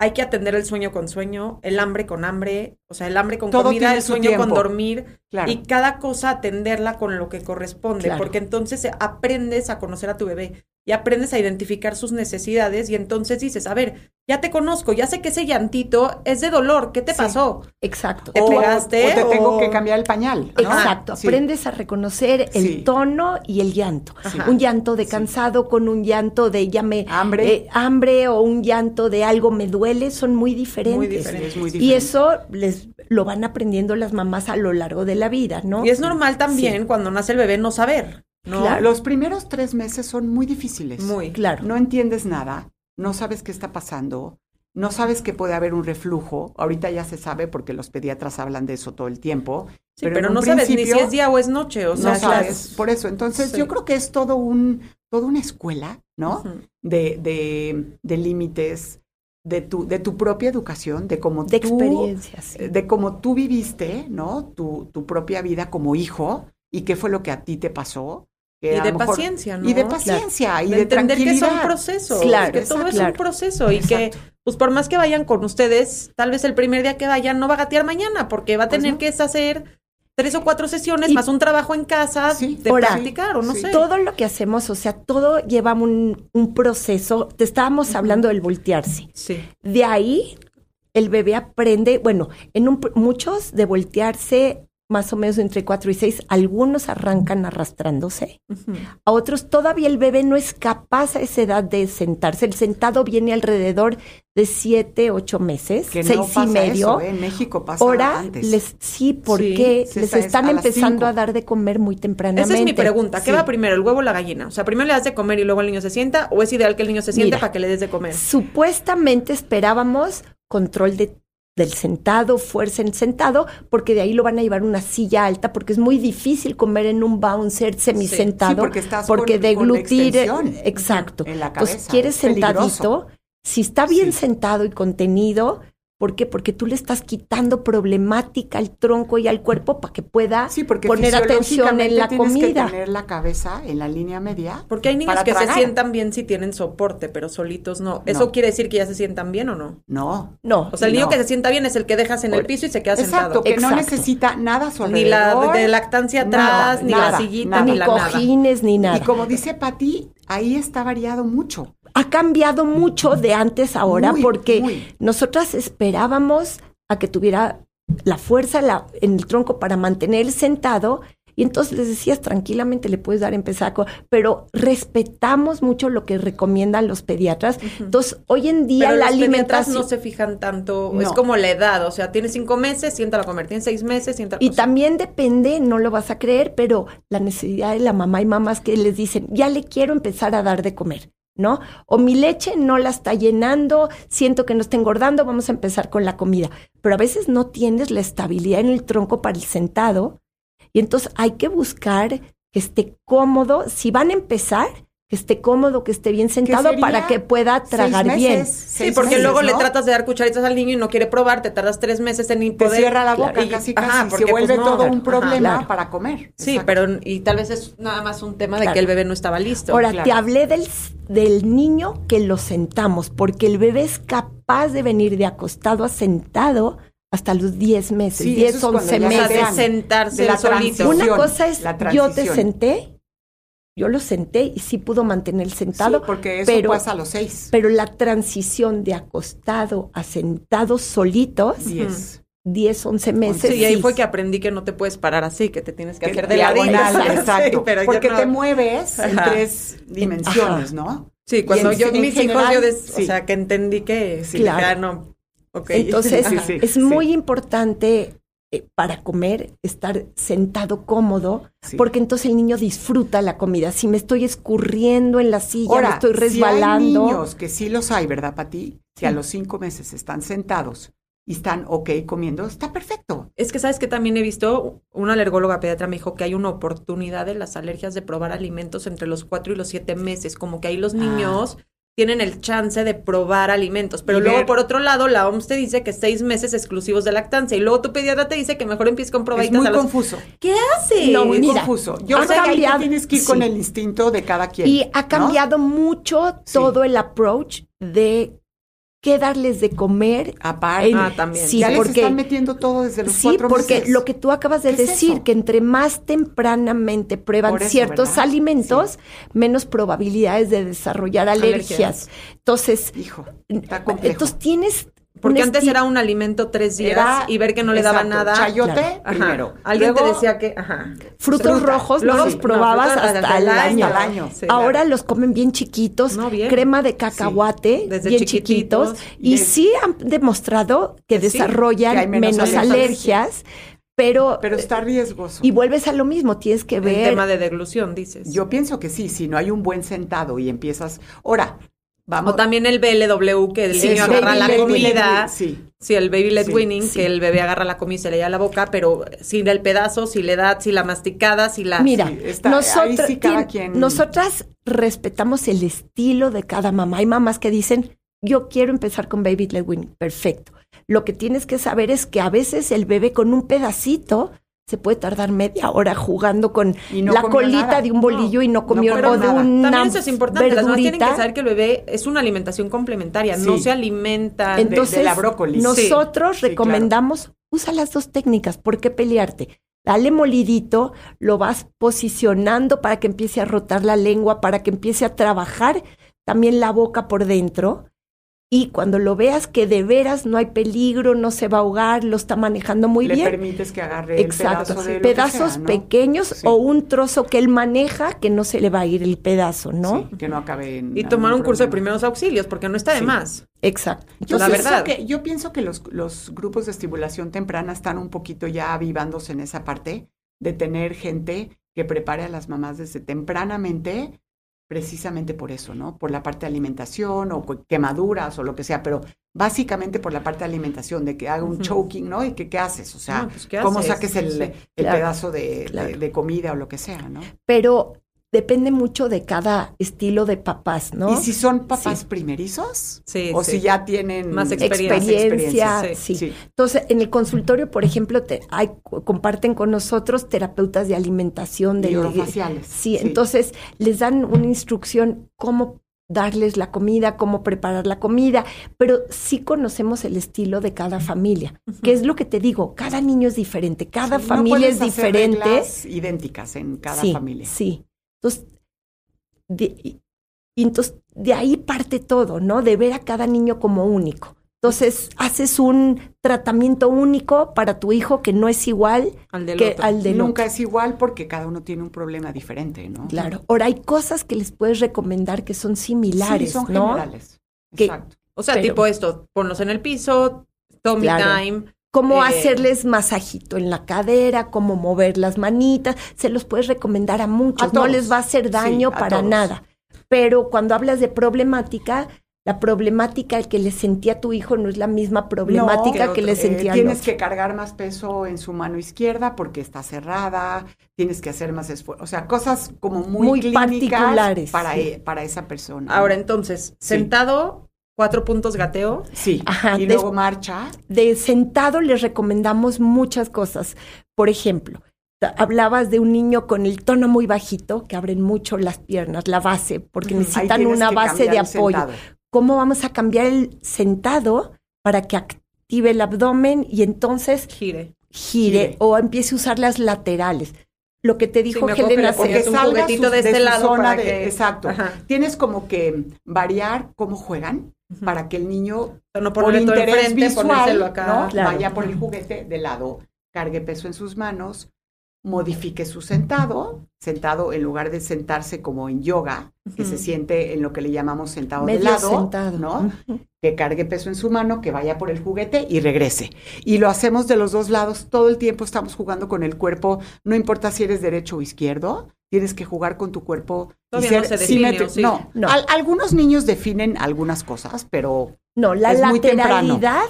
hay que atender el sueño con sueño, el hambre con hambre, o sea, el hambre con Todo comida, el su sueño con dormir, Claro. y cada cosa atenderla con lo que corresponde, Claro. porque entonces aprendes a conocer a tu bebé y aprendes a identificar sus necesidades y entonces dices, a ver, ya te conozco, ya sé que ese llantito es de dolor, ¿qué te Sí. pasó? Exacto. ¿Te o, pegaste o te tengo o- que cambiar el pañal. ¿no? Exacto, Sí. aprendes a reconocer el Sí. tono y el llanto. Ajá. Un llanto de Sí. cansado con un llanto de ya me Hambre. eh, hambre o un llanto de algo me duele son muy diferentes. Muy Sí, diferente. es muy Y diferente. eso les lo van aprendiendo las mamás a lo largo de la vida, ¿no? Y es normal también cuando nace el bebé no saber, ¿no? Claro. Los primeros tres meses son muy difíciles. Muy. Claro. No entiendes nada, no sabes qué está pasando, no sabes que puede haber un reflujo. Ahorita ya se sabe porque los pediatras hablan de eso todo el tiempo. Sí, pero, no sabes ni si es día o es noche, o sea, no sabes. Por eso, entonces Sí. yo creo que es todo un, toda una escuela, ¿no? De, de, de límites, de tu, de tu propia educación, de cómo de tú, experiencias. sí. de cómo tú viviste, ¿no? Tu, tu propia vida como hijo y qué fue lo que a ti te pasó. Que Y de mejor- paciencia, ¿no? Y de paciencia y de de, entender que son procesos, Claro, que todo es claro. un proceso y que pues por más que vayan con ustedes, tal vez el primer día que vayan no va a gatear mañana porque va a Pues tener no. que hacer tres o cuatro sesiones Y- más un trabajo en casa Sí. de Ahora, practicar o no sí. sé. Todo lo que hacemos, o sea, todo lleva un, un proceso. Te estábamos hablando del voltearse. Sí. De ahí, el bebé aprende, bueno, en un, muchos de voltearse más o menos entre 4 y 6, algunos arrancan arrastrándose. A otros todavía el bebé no es capaz a esa edad de sentarse. El sentado viene alrededor de 7, 8 meses, Que 6 no pasa y medio. eso, ¿eh? En México pasa Ahora antes. les sí, porque Sí, les están a empezando a dar de comer muy tempranamente. Esa es mi pregunta. ¿Qué Sí. va primero, el huevo o la gallina? O sea, primero le das de comer y luego el niño se sienta, o es ideal que el niño se siente Mira. para que le des de comer. Supuestamente esperábamos control de, del sentado, fuerza en sentado, porque de ahí lo van a llevar una silla alta, porque es muy difícil comer en un bouncer semisentado, Sí, porque estás porque con- deglutir, con extensión exacto. en la cabeza, quieres sentadito, si está bien Sí. sentado y contenido, ¿Por qué? Porque tú le estás quitando problemática al tronco y al cuerpo para que pueda Sí, porque poner atención en la tienes comida. que tener la cabeza en la línea media. Porque hay niños que tragar. se sientan bien si tienen soporte, pero solitos no. ¿Eso No. quiere decir que ya se sientan bien o no? No. No, O sea, el niño No. que se sienta bien es el que dejas en el piso y se queda Exacto, sentado. que no Exacto. necesita nada su Ni la de lactancia Nada, atrás, ni nada, la sillita, nada. ni ni la nada. cojines, ni nada. Y como dice Pati, ahí está variado mucho. Ha cambiado mucho de antes a ahora Muy, porque muy. nosotras esperábamos a que tuviera la fuerza la- en el tronco para mantener sentado y entonces les decías tranquilamente le puedes dar empezar pero respetamos mucho lo que recomiendan los pediatras. Entonces, hoy en día Pero la los alimentación no se fijan tanto, No. es como la edad, o sea, tiene cinco meses, siéntalo a comer, tiene seis meses, siéntalo Y también depende, no lo vas a creer, pero la necesidad de la mamá y mamás que les dicen, ya le quiero empezar a dar de comer, O mi leche no la está llenando, siento que no está engordando, vamos a empezar con la comida. Pero a veces no tienes la estabilidad en el tronco para el sentado y entonces hay que buscar que esté cómodo. Si van a empezar, que esté cómodo, que esté bien sentado para que pueda tragar meses, bien. Sí, porque meses, luego le tratas de dar cucharitas al niño y no quiere probar, te tardas tres meses en Te poder. cierra la boca Claro. Y- casi ajá, porque, se vuelve pues, no, todo un ajá, problema claro. para comer. Sí, Exacto. pero y tal vez es nada más un tema de Claro. que el bebé no estaba listo. Ahora, claro. te hablé del, del niño que lo sentamos, porque el bebé es capaz de venir de acostado a sentado hasta los 10 meses, Sí, 10, eso es 11 cuando ya o sea, se de meses. vean. sentarse de la solito. transición. Una cosa es, la yo te senté, yo lo senté y sí pudo mantener el sentado, Sí, porque eso pero, pasa a los seis. pero la transición de acostado a sentado solitos, Diez. 10, 11 meses. Sí, y ahí sí. fue que aprendí que no te puedes parar así, que te tienes que hacer de diagonal, ladito. exacto. Sí, pero porque no- te mueves en tres dimensiones, ¿no? Sí, cuando en- yo, en mis hijos, yo, des- sí. o sea, que entendí que sí, Claro. ya no. Ok. Entonces, Sí, sí, es sí. muy importante eh, para comer estar sentado cómodo, Sí. porque entonces el niño disfruta la comida. Si me estoy escurriendo en la silla, me estoy si hay resbalando. niños, que sí los hay, ¿verdad, Pati? Que a los cinco meses están sentados y están ok comiendo, está perfecto. Es que sabes que también he visto, una alergóloga pediatra me dijo que hay una oportunidad de las alergias de probar alimentos entre los cuatro y los siete meses, como que ahí los niños tienen el chance de probar alimentos, pero Y luego ver- por otro lado la OMS te dice que seis meses exclusivos de lactancia y luego tu pediatra te dice que mejor empieces con Es probaditas muy a los... confuso. ¿Qué haces? No, Muy mira, confuso. Yo ha creo que ahí tienes que ir con el instinto de cada quien. Y ha ¿no? cambiado mucho Sí. todo el approach de qué darles de comer. Aparte, Ah, también. Sí, ya les porque están metiendo todo desde los Sí, cuatro porque meses. lo que tú acabas de ¿Qué es decir, que entre más tempranamente prueban eso, ciertos ¿verdad? alimentos, menos probabilidades de desarrollar alergias. Alergias. Entonces, Hijo, está entonces tienes Porque un antes era un alimento tres días Era- y ver que no le daba exacto, nada. Chayote Claro. Primero. Alguien Luego, te decía que, ajá. frutos fruta. rojos Luego no los sí, no, probabas frutas hasta, hasta el el año. Sí, Ahora claro. los comen bien chiquitos, No, bien. crema de cacahuate, Desde bien chiquititos. chiquitos, Y sí han demostrado que desarrollan que menos menos, alergias. alergias, pero, Pero está riesgoso. y vuelves a lo mismo, tienes que El ver tema de deglución, dices. Yo pienso que sí, si no hay un buen sentado y empiezas. Ahora, vamos. O también el BLW, que el Sí, niño agarra la comida. Sí. Sí, el baby led Sí, winning, sí. que el bebé agarra la comida y se le lleva a la boca, pero sin el pedazo, si le da, si la masticada, si la... Mira, sí, está- ahí nosotras, sí cada tien- quien- nosotras respetamos el estilo de cada mamá. Hay mamás que dicen, yo quiero empezar con baby led weaning. Perfecto. Lo que tienes que saber es que a veces el bebé con un pedacito se puede tardar media hora jugando con no la colita nada. de un bolillo y no No comió comió o de nada. una También eso es importante, las mamás tienen que verdurita. saber que el bebé es una alimentación complementaria, no se alimenta... de- Entonces, la brócoli. nosotros Sí, sí, recomendamos, usa las dos técnicas, ¿por qué pelearte? Dale molidito, lo vas posicionando para que empiece a rotar la lengua, para que empiece a trabajar también la boca por dentro. Y cuando lo veas que de veras no hay peligro, no se va a ahogar, lo está manejando muy Le bien. permites que agarre Exacto, el pedazo de lo que pedazos sea, ¿no? pequeños Sí. o un trozo que él maneja que no se le va a ir el pedazo, ¿no? Sí, que no acabe en Y tomar un curso de primeros auxilios, porque no está de Sí. más. Exacto. Yo La pienso verdad. que- yo pienso que los, los grupos de estimulación temprana están un poquito ya avivándose en esa parte de tener gente que prepare a las mamás desde tempranamente, precisamente por eso, ¿no? Por la parte de alimentación o quemaduras o lo que sea, pero básicamente por la parte de alimentación, de que haga un choking, ¿no? Y que qué haces, o sea, No, pues, ¿qué cómo haces? saques el, el Claro, pedazo de, de comida o lo que sea, ¿no? Pero depende mucho de cada estilo de papás, ¿no? ¿Y si son papás primerizos? Sí, O sí. si ya tienen Más experiencia. experiencia, Sí, sí. sí. Entonces, en el consultorio, por ejemplo, te, hay, comparten con nosotros terapeutas de alimentación, de orofaciales, Sí, sí. entonces les dan una instrucción cómo darles la comida, cómo preparar la comida, pero sí conocemos el estilo de cada familia, que es lo que te digo, cada niño es diferente, cada Sí, no familia es puedes hacer diferente. reglas idénticas en cada sí, familia. Sí. Entonces, de, y- y entonces, de ahí parte todo, ¿no? De ver a cada niño como único. Entonces, haces un tratamiento único para tu hijo que no es igual Al del que otro. al del Nunca otro. es igual porque cada uno tiene un problema diferente, ¿no? Claro. Ahora, hay cosas que les puedes recomendar que son similares, Sí, son ¿no? generales. Que- Exacto. O sea, Pero- tipo esto, ponlos en el piso, Tommy Claro. time. Cómo Eh, hacerles masajito en la cadera, cómo mover las manitas, se los puedes recomendar a muchos, A no todos. les va a hacer daño Sí, a para todos. nada. Pero cuando hablas de problemática, la problemática que le sentía a tu hijo no es la misma problemática que que, le. Eh, sentía al tienes otro. que cargar más peso en su mano izquierda porque está cerrada, tienes que hacer más esfuerzo, o sea, cosas como muy, Muy clínicas particulares, para, sí. e- para esa persona. Ahora entonces, Sí. sentado, cuatro puntos gateo. sí, Ajá, y luego marcha, de sentado les recomendamos muchas cosas. Por ejemplo, hablabas de un niño con el tono muy bajito, que abren mucho las piernas, la base, porque necesitan una base de apoyo. sentado. ¿Cómo vamos a cambiar el sentado para que active el abdomen y entonces Gire. gire, Gire. o empiece a usar las laterales? Lo que te dijo Helena le ponías Cés- un juguetito su- de este su lado zona para de- que- exacto. Ajá. Tienes como que variar cómo juegan para que el niño no por interés visual, ponérselo acá. ¿no? Claro. vaya por el juguete de lado, cargue peso en sus manos, modifique su sentado, sentado en lugar de sentarse como en yoga, que se siente en lo que le llamamos sentado de lado, sentado. ¿no? Que cargue peso en su mano, que vaya por el juguete y regrese. Y lo hacemos de los dos lados, todo el tiempo estamos jugando con el cuerpo, no importa si eres derecho o izquierdo, tienes que jugar con tu cuerpo. y no ser se define, simétrico. ¿o sí? No, No. Al- algunos niños definen algunas cosas, pero No, la Es muy lateralidad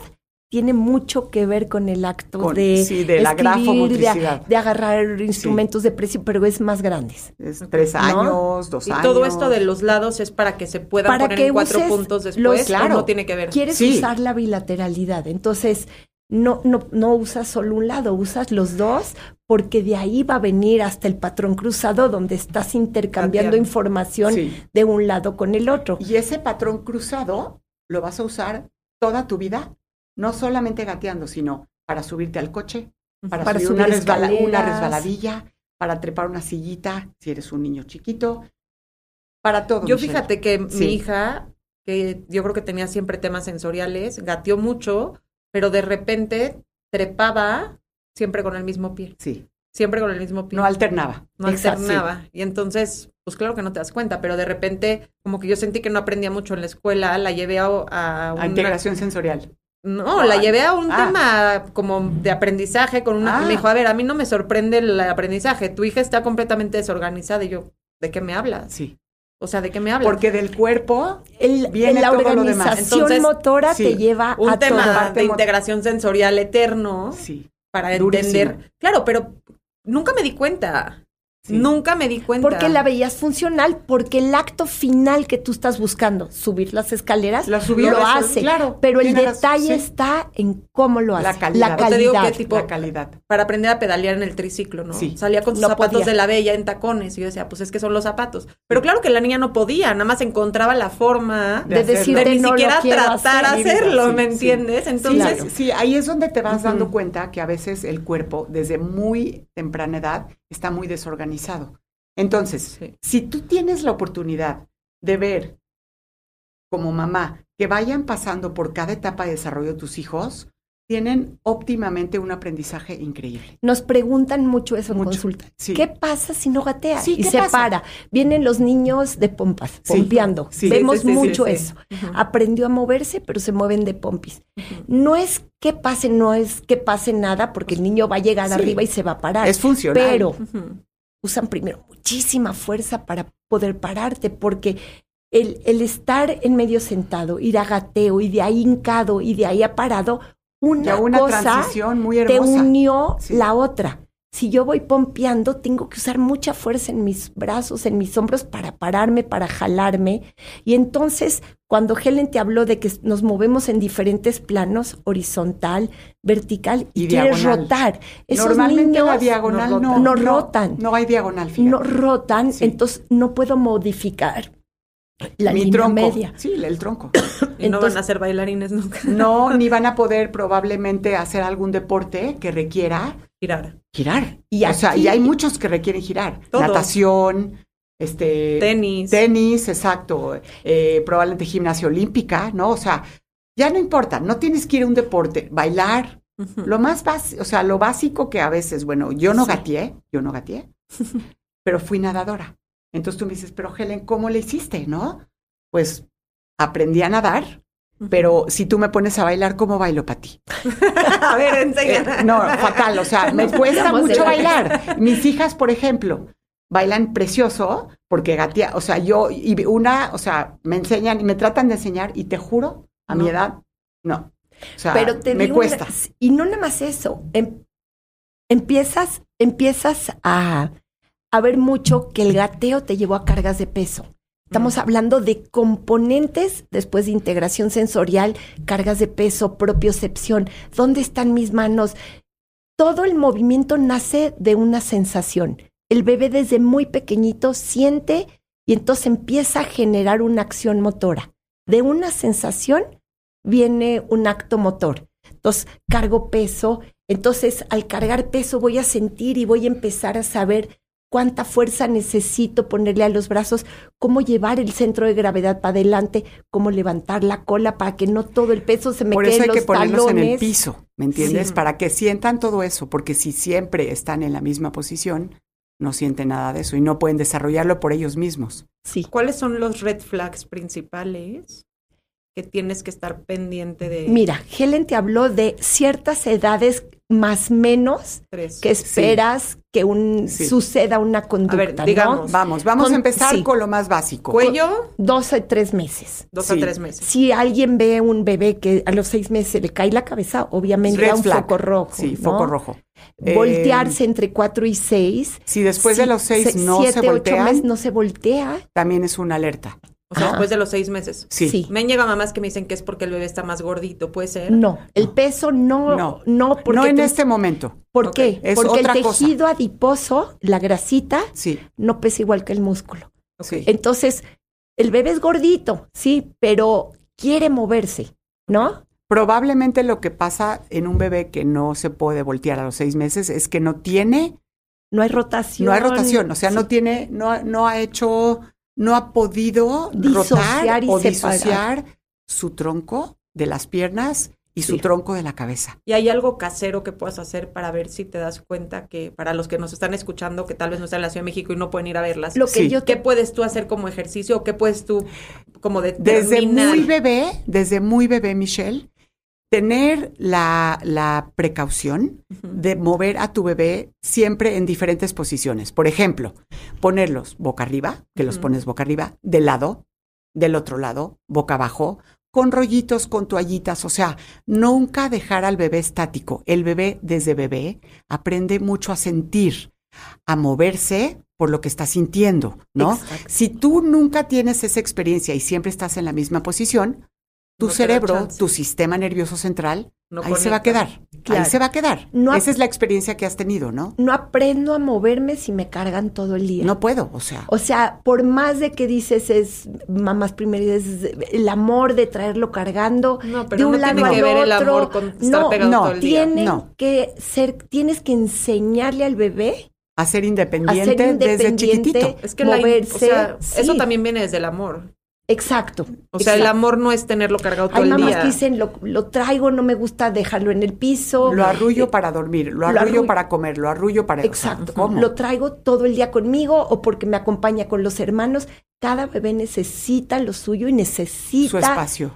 tiene mucho que ver con el acto Con- de, sí, de la escribir, de, de agarrar instrumentos de presión, pero es más grandes. es tres ¿No? años, dos Y años. todo esto de los lados es para que se puedan Para poner que en cuatro puntos los- después. ¿o claro. no tiene que ver. Quieres Sí. usar la bilateralidad, entonces no, no, no usas solo un lado, usas los dos, porque de ahí va a venir hasta el patrón cruzado donde estás intercambiando información Sí. de un lado con el otro. Y ese patrón cruzado lo vas a usar toda tu vida, no solamente gateando, sino para subirte al coche, para, Para subir, una, subir resbala- una resbaladilla, para trepar una sillita, si eres un niño chiquito, para todo. Yo Michelle. fíjate que Sí. mi hija, que yo creo que tenía siempre temas sensoriales, gateó mucho, pero de repente trepaba siempre con el mismo pie. Sí, Siempre con el mismo pie. no alternaba. no Exacto, sí. alternaba. Y entonces, pues claro que no te das cuenta, pero de repente, como que yo sentí que no aprendía mucho en la escuela, la llevé a, a A una- integración sensorial. No, la llevé a un Ah. tema como de aprendizaje con una... Ah. Me dijo, a ver, a mí no me sorprende el aprendizaje. Tu hija está completamente desorganizada. Y yo, ¿de qué me hablas? Sí. O sea, ¿de qué me hablas? Porque del cuerpo El, Viene la todo lo demás. organización Entonces, motora sí, te lleva un a tema de integración sensorial eterno sí. para Durísimo. entender. Claro, pero nunca me di cuenta. Sí. Nunca me di cuenta. Porque la veías funcional, porque el acto final que tú estás buscando, subir las escaleras, La subida, lo hace. claro, pero el detalle sí. está en cómo lo hace. La calidad. O te digo que calidad. tipo- la calidad. Para aprender a pedalear en el triciclo, ¿no? Sí. Salía con sus No zapatos podía. de la bella en tacones. Y yo decía, pues es que son los zapatos. Pero claro que la niña no podía, nada más encontraba la forma De de decirte de ni no siquiera tratar hacer. hacerlo, Sí, ¿me sí. entiendes? Sí, Entonces, Claro. sí, ahí es donde te vas dando cuenta que a veces el cuerpo, desde muy temprana edad, está muy desorganizado. Entonces, Sí. si tú tienes la oportunidad de ver como mamá que vayan pasando por cada etapa de desarrollo de tus hijos, tienen óptimamente un aprendizaje increíble. Nos preguntan mucho eso en Mucho, consulta. sí. ¿Qué pasa si no gatea? Sí, y ¿qué se pasa? para. Vienen los niños de pompas, pompeando. sí, Vemos mucho eso. Aprendió a moverse, pero se mueven de pompis. No es que pase, no es que pase nada, porque el niño va a llegar arriba y se va a parar. Es funcional. Pero usan primero muchísima fuerza para poder pararte, porque el, el estar en medio sentado, ir a gateo y de ahí hincado y de ahí a parado, una una cosa transición muy te hermosa. unió Sí. la otra. si yo voy pompeando, tengo que usar mucha fuerza en mis brazos, en mis hombros para pararme, para jalarme. Y entonces, cuando Helen te habló de que nos movemos en diferentes planos, horizontal, vertical, y, Y quieres diagonal. rotar, esos Normalmente niños la diagonal no no, no rotan. No hay diagonal, fíjate. no rotan, Sí. entonces no puedo modificar la Mi línea tronco. media. Sí, el tronco. Y no Entonces- van a ser bailarines nunca. No, ni van a poder probablemente hacer algún deporte que requiera Girar. girar. Y o sea, aquí- y hay muchos que requieren girar. Natación, este Tenis. tenis, exacto, eh, probablemente gimnasia olímpica, ¿no? O sea, ya no importa, no tienes que ir a un deporte, bailar, lo más básico, o sea, lo básico que a veces, bueno, yo no Sí. gateé, yo no gateé, pero fui nadadora. Entonces tú me dices, pero Helen, ¿cómo le hiciste, no? Pues aprendí a nadar, pero si tú me pones a bailar, ¿cómo bailo para ti? a ver, Eh, enseña. no, fatal, o sea, me cuesta mucho bailar. Mis hijas, por ejemplo, bailan precioso porque gatea, o sea, yo, y una, o sea, me enseñan y me tratan de enseñar y te juro, a mi edad, no. O sea, Pero te me cuesta. una- y no nada más eso. em- empiezas, empiezas a, a ver mucho que el gateo te llevó a cargas de peso. Estamos hablando de componentes después de integración sensorial, cargas de peso, propiocepción. ¿Dónde están mis manos? Todo el movimiento nace de una sensación. El bebé desde muy pequeñito siente y entonces empieza a generar una acción motora. De una sensación viene un acto motor. Entonces, cargo peso. Entonces, al cargar peso voy a sentir y voy a empezar a saber cuánta fuerza necesito ponerle a los brazos, cómo llevar el centro de gravedad para adelante, cómo levantar la cola para que no todo el peso se me Por quede eso hay en los que ponerlos en el piso, ¿me entiendes? Sí. Para que sientan todo eso, porque si siempre están en la misma posición, no sienten nada de eso y no pueden desarrollarlo por ellos mismos. Sí. ¿Cuáles son los red flags principales que tienes que estar pendiente de Mira, Helen te habló de ciertas edades más menos tres? que esperas que un, Sí. suceda una conducta, ver, ¿no? digamos, Vamos, vamos Con- a empezar sí. con lo más básico. Cuello, Dos o tres meses. dos Sí. a tres meses. Si alguien ve un bebé que a los seis meses se le cae la cabeza, obviamente Red da un flag. foco rojo. Sí, ¿no? foco rojo. Eh, Voltearse entre cuatro y seis. si después de los seis se- no siete, se ocho voltean, meses no se voltea. también es una alerta. O sea, Ajá. después de los seis meses. Sí. Sí. Me han llegado mamás que me dicen que es porque el bebé está más gordito, ¿puede ser? No, el peso no, No. no, porque no en te- este momento. ¿Por qué? es porque el cosa. tejido adiposo, la grasita, Sí, no pesa igual que el músculo. sí. Entonces, el bebé es gordito, sí, pero quiere moverse, ¿no? Probablemente lo que pasa en un bebé que no se puede voltear a los seis meses es que no tiene, No hay rotación. no hay rotación, o sea, no tiene, no, no ha hecho, no ha podido Disociar rotar y o separar. disociar su tronco de las piernas y su Sí. tronco de la cabeza. ¿Y hay algo casero que puedas hacer para ver si te das cuenta que para los que nos están escuchando, que tal vez no están en la Ciudad de México y no pueden ir a verlas, Lo que Sí. yo ¿qué puedes tú hacer como ejercicio o qué puedes tú como Desde determinar? muy bebé, desde muy bebé, Michelle, tener la, la precaución de mover a tu bebé siempre en diferentes posiciones. Por ejemplo, ponerlos boca arriba, que los pones boca arriba, de lado, del otro lado, boca abajo, con rollitos, con toallitas, o sea, nunca dejar al bebé estático. El bebé desde bebé aprende mucho a sentir, a moverse por lo que está sintiendo, ¿no? Exacto. Si tú nunca tienes esa experiencia y siempre estás en la misma posición, tu No cerebro, tu sistema nervioso central, No ahí se va a quedar. Claro. Ahí se va a quedar. No Esa es la experiencia que has tenido, ¿no? no aprendo a moverme si me cargan todo el día. No puedo, o sea. O sea, por más de que dices es mamás primero es el amor de traerlo cargando No, de pero un no lado tiene que al ver el otro. amor con estar no, pegado no, todo el día. No. que ser, tienes que enseñarle al bebé a ser a independiente, ser desde independiente, chiquitito. Es que la in- moverse. o sea, eso también viene desde el amor. Exacto. O sea, el amor no es tenerlo cargado todo Hay el mamás día. que dicen, lo, lo traigo, no me gusta dejarlo en el piso. Lo arrullo Eh, para dormir, lo lo arrullo arrullo. para comer, lo arrullo para... o sea, Exacto. ¿Cómo? Lo traigo todo el día conmigo o porque me acompaña con los hermanos. Cada bebé necesita lo suyo y Su necesita. espacio.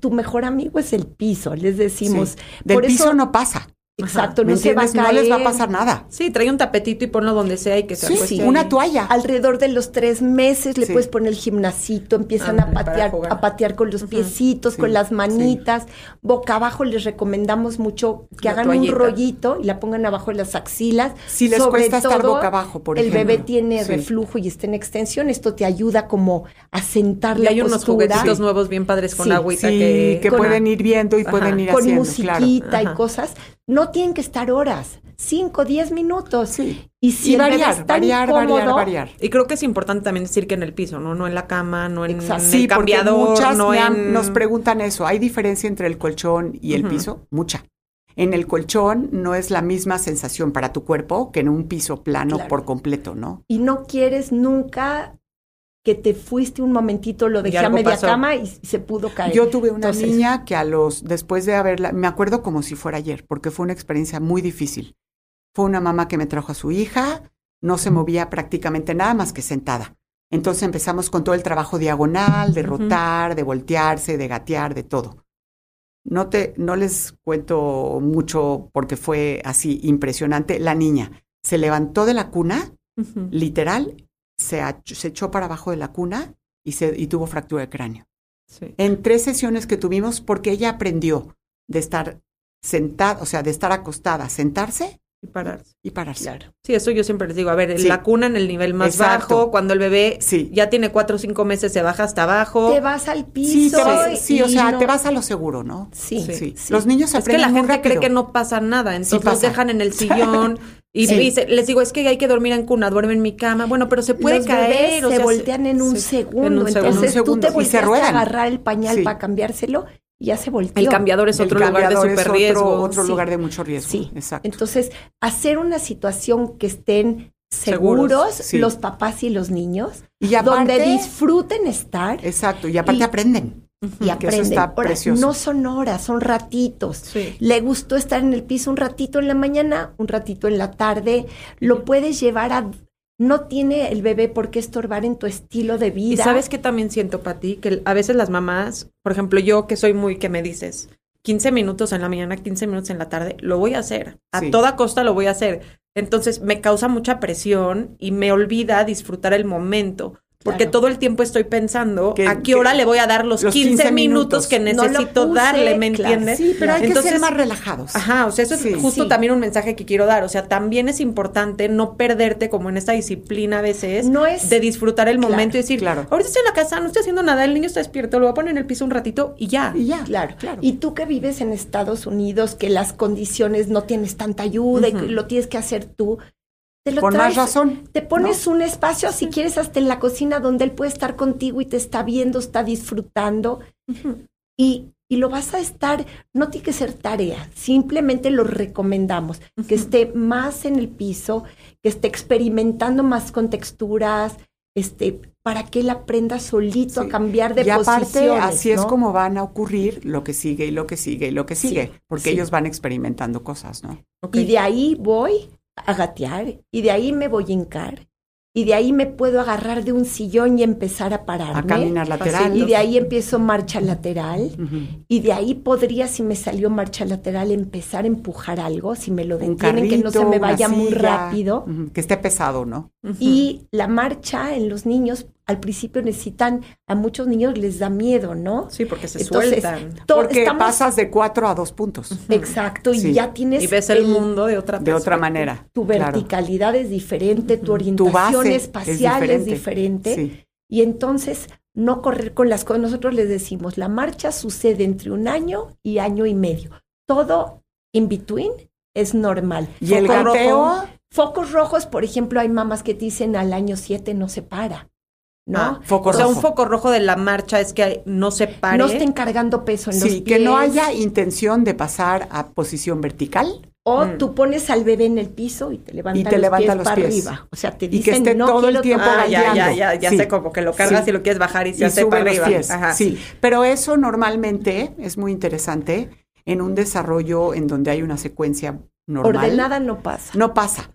Tu mejor amigo es el piso, les decimos. Sí. Del Por piso eso- no pasa. Exacto, ¿Me no se va a caer. No les va a pasar nada. Sí, trae un tapetito y ponlo donde sea y que se Sí, acueste sí, una toalla. Alrededor de los tres meses le Sí. puedes poner el gimnasito, empiezan a patear, a patear con los piecitos, Sí, con las sí. manitas. Boca abajo les recomendamos mucho que La hagan toallita. un rollito y la pongan abajo de las axilas. Si les Sobre cuesta estar todo, boca abajo, por el ejemplo. bebé tiene Sí. reflujo y está en extensión. Esto te ayuda como a sentar Y la hay unos juguetitos nuevos bien padres con Sí. agüita Sí, que... que con- pueden ir viendo y Ajá. pueden ir con haciendo, musiquita claro. y cosas. No tienen que estar horas, cinco, diez minutos. Sí. Y si bebé variar, variar, variar, variar. Y creo que es importante también decir que en el piso, ¿no? No en la cama, no en, Exacto. en Sí, el porque cambiador, muchas no han- en... nos preguntan eso. ¿Hay diferencia entre el colchón y el piso? Mucha. En el colchón no es la misma sensación para tu cuerpo que en un piso plano Claro. por completo, ¿no? y no quieres nunca que te fuiste un momentito, lo dejé a media pasó. cama y, se pudo caer. Yo tuve una Entonces- niña que a los, después de haberla, me acuerdo como si fuera ayer, porque fue una experiencia muy difícil. Fue una mamá que me trajo a su hija, no se movía prácticamente nada más que sentada. Entonces empezamos con todo el trabajo diagonal, de rotar, de voltearse, de gatear, de todo. No te, no les cuento mucho porque fue así impresionante. La niña se levantó de la cuna, literal, se, echó para abajo de la cuna y, se, y tuvo fractura de cráneo Sí. en tres sesiones que tuvimos porque ella aprendió de estar sentada, o sea, de estar acostada, sentarse Y pararse. y pararse. Claro. Sí, eso yo siempre les digo. A ver, en Sí. la cuna en el nivel más Exacto. bajo, cuando el bebé Sí. ya tiene cuatro o cinco meses, se baja hasta abajo. Te vas al piso. Sí, te vas- y- sí, o sea, no- te vas a lo seguro, ¿no? Sí, Sí. Sí. sí. Los niños Es que aprenden la gente cree que no pasa nada, entonces los pasa. dejan en el sillón y, Sí. y se- les digo, es que hay que dormir en cuna, duerme en mi cama. Bueno, pero se puede Los caer. bebés o se sea, voltean en un sí, segundo. en un segundo. Entonces En un tú te volteas a agarrar el pañal Sí. para cambiárselo y ya se volteó. El cambiador es otro lugar de super otro- riesgo. Otro, lugar de mucho riesgo. Sí. Exacto. Entonces, hacer una situación que estén Seguros, los papás y los niños, y aparte, donde disfruten estar exacto, y aparte y- aprenden. Y Ahora, precioso. no son horas, son ratitos. Sí. Le gustó estar en el piso un ratito en la mañana, un ratito en la tarde. Lo puedes llevar a... No tiene el bebé por qué estorbar en tu estilo de Y vida. sabes que también siento, Pati, que a veces las mamás, por ejemplo, yo que soy muy que me dices, 15 minutos en la mañana, 15 minutos en la tarde, lo voy a hacer. A Sí. toda costa lo voy a hacer. Entonces me causa mucha presión y me olvida disfrutar el momento. Porque Claro. todo el tiempo estoy pensando Que- a qué que- hora le voy a dar los, los 15, 15 minutos que No necesito puse, darle, ¿me claro. entiendes? Sí, pero hay que Entonces, ser más relajados. Ajá, o sea, eso Sí. es justo Sí. también un mensaje que quiero dar. O sea, también es importante no perderte como en esta disciplina a veces No es- de disfrutar el Claro, momento y decir, claro. ahorita estoy en la casa, no estoy haciendo nada, el niño está despierto, lo voy a poner en el piso un ratito y ya. Y ya. Claro, claro. Y tú que vives en Estados Unidos, que las condiciones no tienes tanta ayuda y que lo tienes que hacer tú, te lo Con más traes- razón. Te pones un espacio, si quieres, hasta en la cocina donde él puede estar contigo y te está viendo, está disfrutando. Y, y lo vas a estar, no tiene que ser tarea, simplemente lo recomendamos, que esté más en el piso, que esté experimentando más con texturas, este, para que él aprenda solito Sí. a cambiar de y aparte, posiciones. así es como van a ocurrir lo que sigue y lo que sigue y lo que Sí, sigue, porque sí. ellos van experimentando cosas, ¿no? Y de ahí voy a gatear, y de ahí me voy a hincar, y de ahí me puedo agarrar de un sillón y empezar a pararme. A caminar lateral. Y de ahí empiezo marcha lateral. Y de ahí podría, si me salió marcha lateral, empezar a empujar algo, si me lo detienen, que no se me vaya muy rápido. Que esté pesado, ¿no? Y la marcha en los niños, al principio necesitan, a muchos niños les da miedo, ¿no? Sí, porque se Entonces, sueltan. to- Porque estamos- pasas de cuatro a dos puntos. Exacto, Sí. y ya tienes Y ves el, mundo de otra De otra manera. tu claro. verticalidad es diferente, tu orientación espacial es diferente. Sí. Y entonces, no correr con las cosas. Nosotros les decimos, la marcha sucede entre un año y año y medio. Todo in between es normal. Y el gateo, rojo. Focos rojos, por ejemplo, hay mamás que te dicen al año siete no se para. ¿No? Ah, foco o sea, un rojo. foco rojo de la marcha es que no se pare. no estén cargando peso en los Sí, pies. que no haya intención de pasar a posición vertical O Mm. tú pones al bebé en el piso y te levanta, Y te los, levanta pies los para pies. arriba. O sea, te Y que dicen esté no todo el tiempo tocar". Ah, ya, ya, ya, ya Sí. sé como que lo cargas Sí. y lo quieres bajar y se y hace sube para los arriba. pies. Ajá. sí. pero eso normalmente es muy interesante en un desarrollo en donde hay una secuencia normal. Ordenada no pasa. No pasa.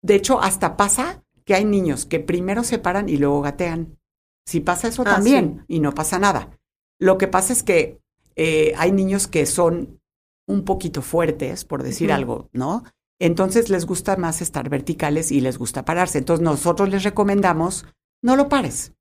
De hecho, hasta pasa que hay niños que primero se paran y luego gatean. Si pasa eso Ah, también y no pasa nada. Lo que pasa es que eh, hay niños que son un poquito fuertes, por decir algo, ¿no? Entonces les gusta más estar verticales y les gusta pararse. Entonces nosotros les recomendamos, no lo pares.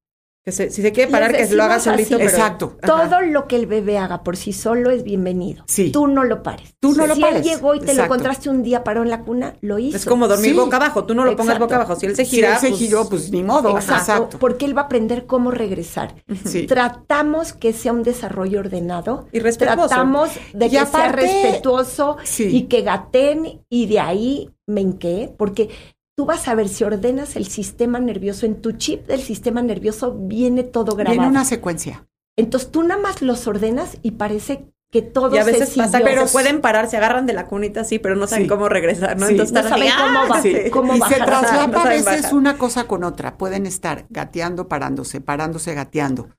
Que se- si se quiere parar, que lo haga solito. así. pero- Exacto. Ajá. Todo lo que el bebé haga por sí solo es bienvenido. Sí. Tú no lo pares. Tú no lo si pares. él llegó y te lo encontraste un día parado en la cuna, lo hizo. Es como dormir Sí. boca abajo. Tú no lo pongas Exacto. boca abajo. Si él se Si gira. él se pues, giró, pues ni modo. Exacto, Exacto. porque él va a aprender cómo regresar. Sí. Tratamos que sea un desarrollo ordenado. Y respetuoso. Tratamos de Y que sea respetuoso Sí. y que gaten y de ahí me enqué, porque tú vas a ver si ordenas el sistema nervioso, en tu chip del sistema nervioso viene todo grabado. Viene una secuencia. Entonces tú nada más los ordenas y parece que todo Y a se veces pasa siguió. que Pero- se pueden parar, se agarran de la cunita así, pero no saben Sí. cómo regresar, ¿no? Sí. Entonces No saben cómo ¡ah! va- Sí. cómo y bajar. se traslapa no a veces bajar. una cosa con otra. Pueden estar gateando, parándose, parándose, gateando.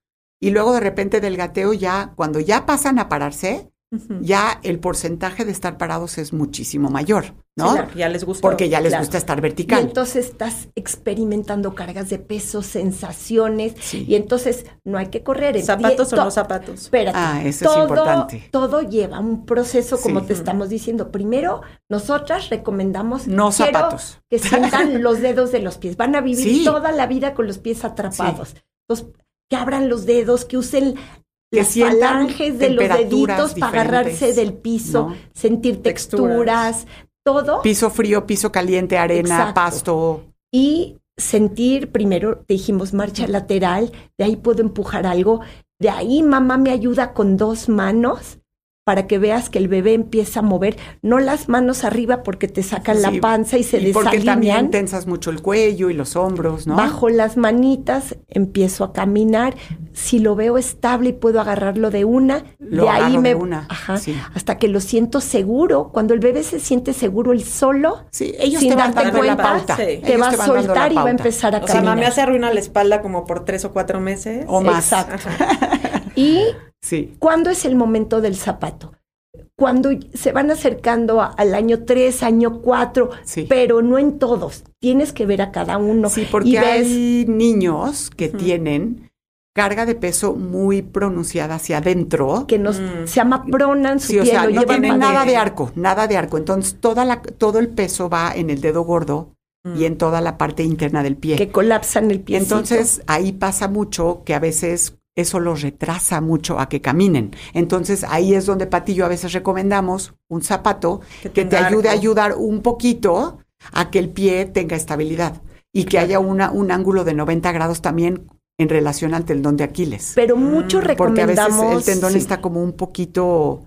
Y luego de repente del gateo ya, cuando ya pasan a pararse, Ya el porcentaje de estar parados es muchísimo mayor, ¿no? Sí, ya les gusta. Porque ya les Claro. gusta estar Y vertical. entonces estás experimentando cargas de peso, sensaciones, Sí. y entonces no hay que correr. ¿Zapatos o no zapatos? Espérate. Ah, eso es todo, importante. Todo lleva un proceso, como Sí. te estamos diciendo. Primero, nosotras recomendamos No zapatos. que sientan los dedos de los pies. Van a vivir toda la vida con los pies atrapados. Entonces, que abran los dedos, que usen las falanges de los deditos para agarrarse del piso, ¿no? sentir texturas, todo. Piso frío, piso caliente, arena, Exacto. pasto. y sentir, primero te dijimos marcha lateral, de ahí puedo empujar algo, de ahí mamá me ayuda con dos manos para que veas que el bebé empieza a mover, no las manos arriba porque te sacan Sí, la panza y se y porque también desalinean. tensas mucho el cuello y los hombros, ¿no? Bajo las manitas empiezo a caminar. Si lo veo estable y puedo agarrarlo de una, Lo de ahí me de una, Ajá, sí. hasta que lo siento seguro. Cuando el bebé se siente seguro él solo, Sí, ellos sin te van darte cuenta, te Ellos va a soltar y va a empezar a O sea, caminar. mamá se arruina la espalda como por tres o cuatro meses. O más. Exacto. Y Sí. ¿Cuándo es el momento del zapato? Cuando se van acercando a- al año 3, año 4, Sí. pero no en todos. Tienes que ver a cada uno. Sí, y porque ves, hay niños que tienen carga de peso muy pronunciada hacia adentro. que nos, Mm. se llama pronan su Sí, o sea, lo no llevan tienen nada de arco, nada de arco. Entonces, toda la, todo el peso va en el dedo gordo Mm. y en toda la parte interna del pie. que colapsan el pie. Entonces, ahí pasa mucho que a veces eso los retrasa mucho a que caminen. Entonces, ahí es donde Pati y yo a veces recomendamos un zapato Que que te ayude a ayudar un poquito a que el pie tenga estabilidad y que haya una, un ángulo de 90 grados también en relación al tendón de Aquiles. Pero mucho Mm, Porque a veces recomendamos. el tendón sí, está como un poquito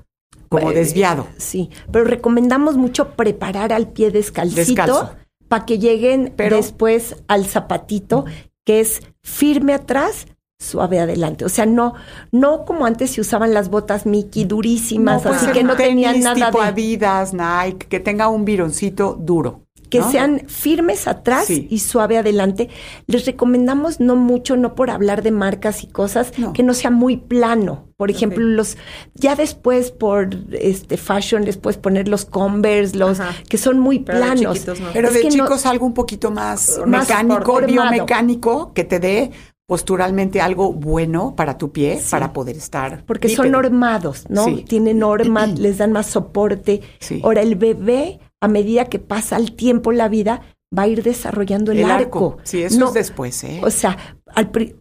como Eh, desviado. Sí, pero recomendamos mucho preparar al pie descalcito para que lleguen Pero- después al zapatito, que es firme atrás, suave adelante. O sea, no, no como antes se usaban las botas Mickey durísimas, puede así ser que no tenían nada tipo de Adidas, Nike, que tenga un vironcito duro. que ¿no? sean firmes atrás Sí. y suave adelante. Les recomendamos no mucho, no por hablar de marcas y cosas, No. que no sea muy plano. Por ejemplo, los ya después por este fashion les puedes poner los Converse, los Ajá. que son muy Pero de planos. chiquitos no. Pero Es de no- chicos algo un poquito más, Más mecánico, formado. biomecánico, que te dé posturalmente algo bueno para tu pie, Sí. para poder estar. Porque son normados, ¿no? Sí. Tienen normas, les dan más soporte. Sí. Ahora, el bebé, a medida que pasa el tiempo, la vida, va a ir desarrollando el, El arco. arco. Sí, eso No, es después, ¿eh? O sea, al pri-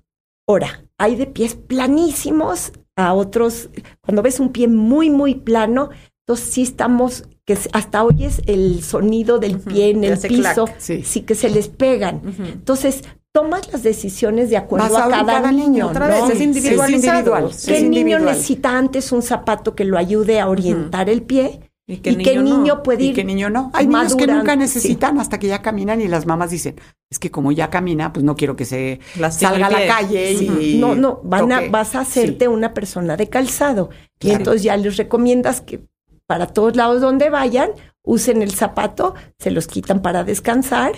ahora, hay de pies planísimos a otros. Cuando ves un pie muy, muy plano, entonces sí estamos, que hasta oyes el sonido del pie en el piso, clac. Sí. sí que se les pegan. Entonces, tomas las decisiones de acuerdo Basado a cada, cada niño. niño, Otra ¿no? vez, es Sí, individualizado. es individual. ¿Qué es niño individual. necesita antes un zapato que lo ayude a orientar el pie? Y ¿Y que qué niño niño, no. puede Y ir que niño no. Hay niños que nunca Sí. necesitan hasta que ya caminan y las mamás dicen, es que como ya camina, pues no quiero que se salga a la calle Sí. y No, no, van a, vas a hacerte Sí. una persona de calzado. Y Claro. entonces ya les recomiendas que para todos lados donde vayan, usen el zapato, se los quitan para descansar,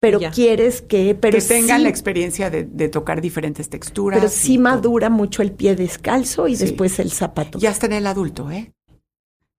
pero Ya. quieres que, pero que tengan sí, la experiencia de, de tocar diferentes texturas. pero sí todo. madura mucho el pie descalzo y Sí. después el zapato. Ya está en el adulto, ¿eh?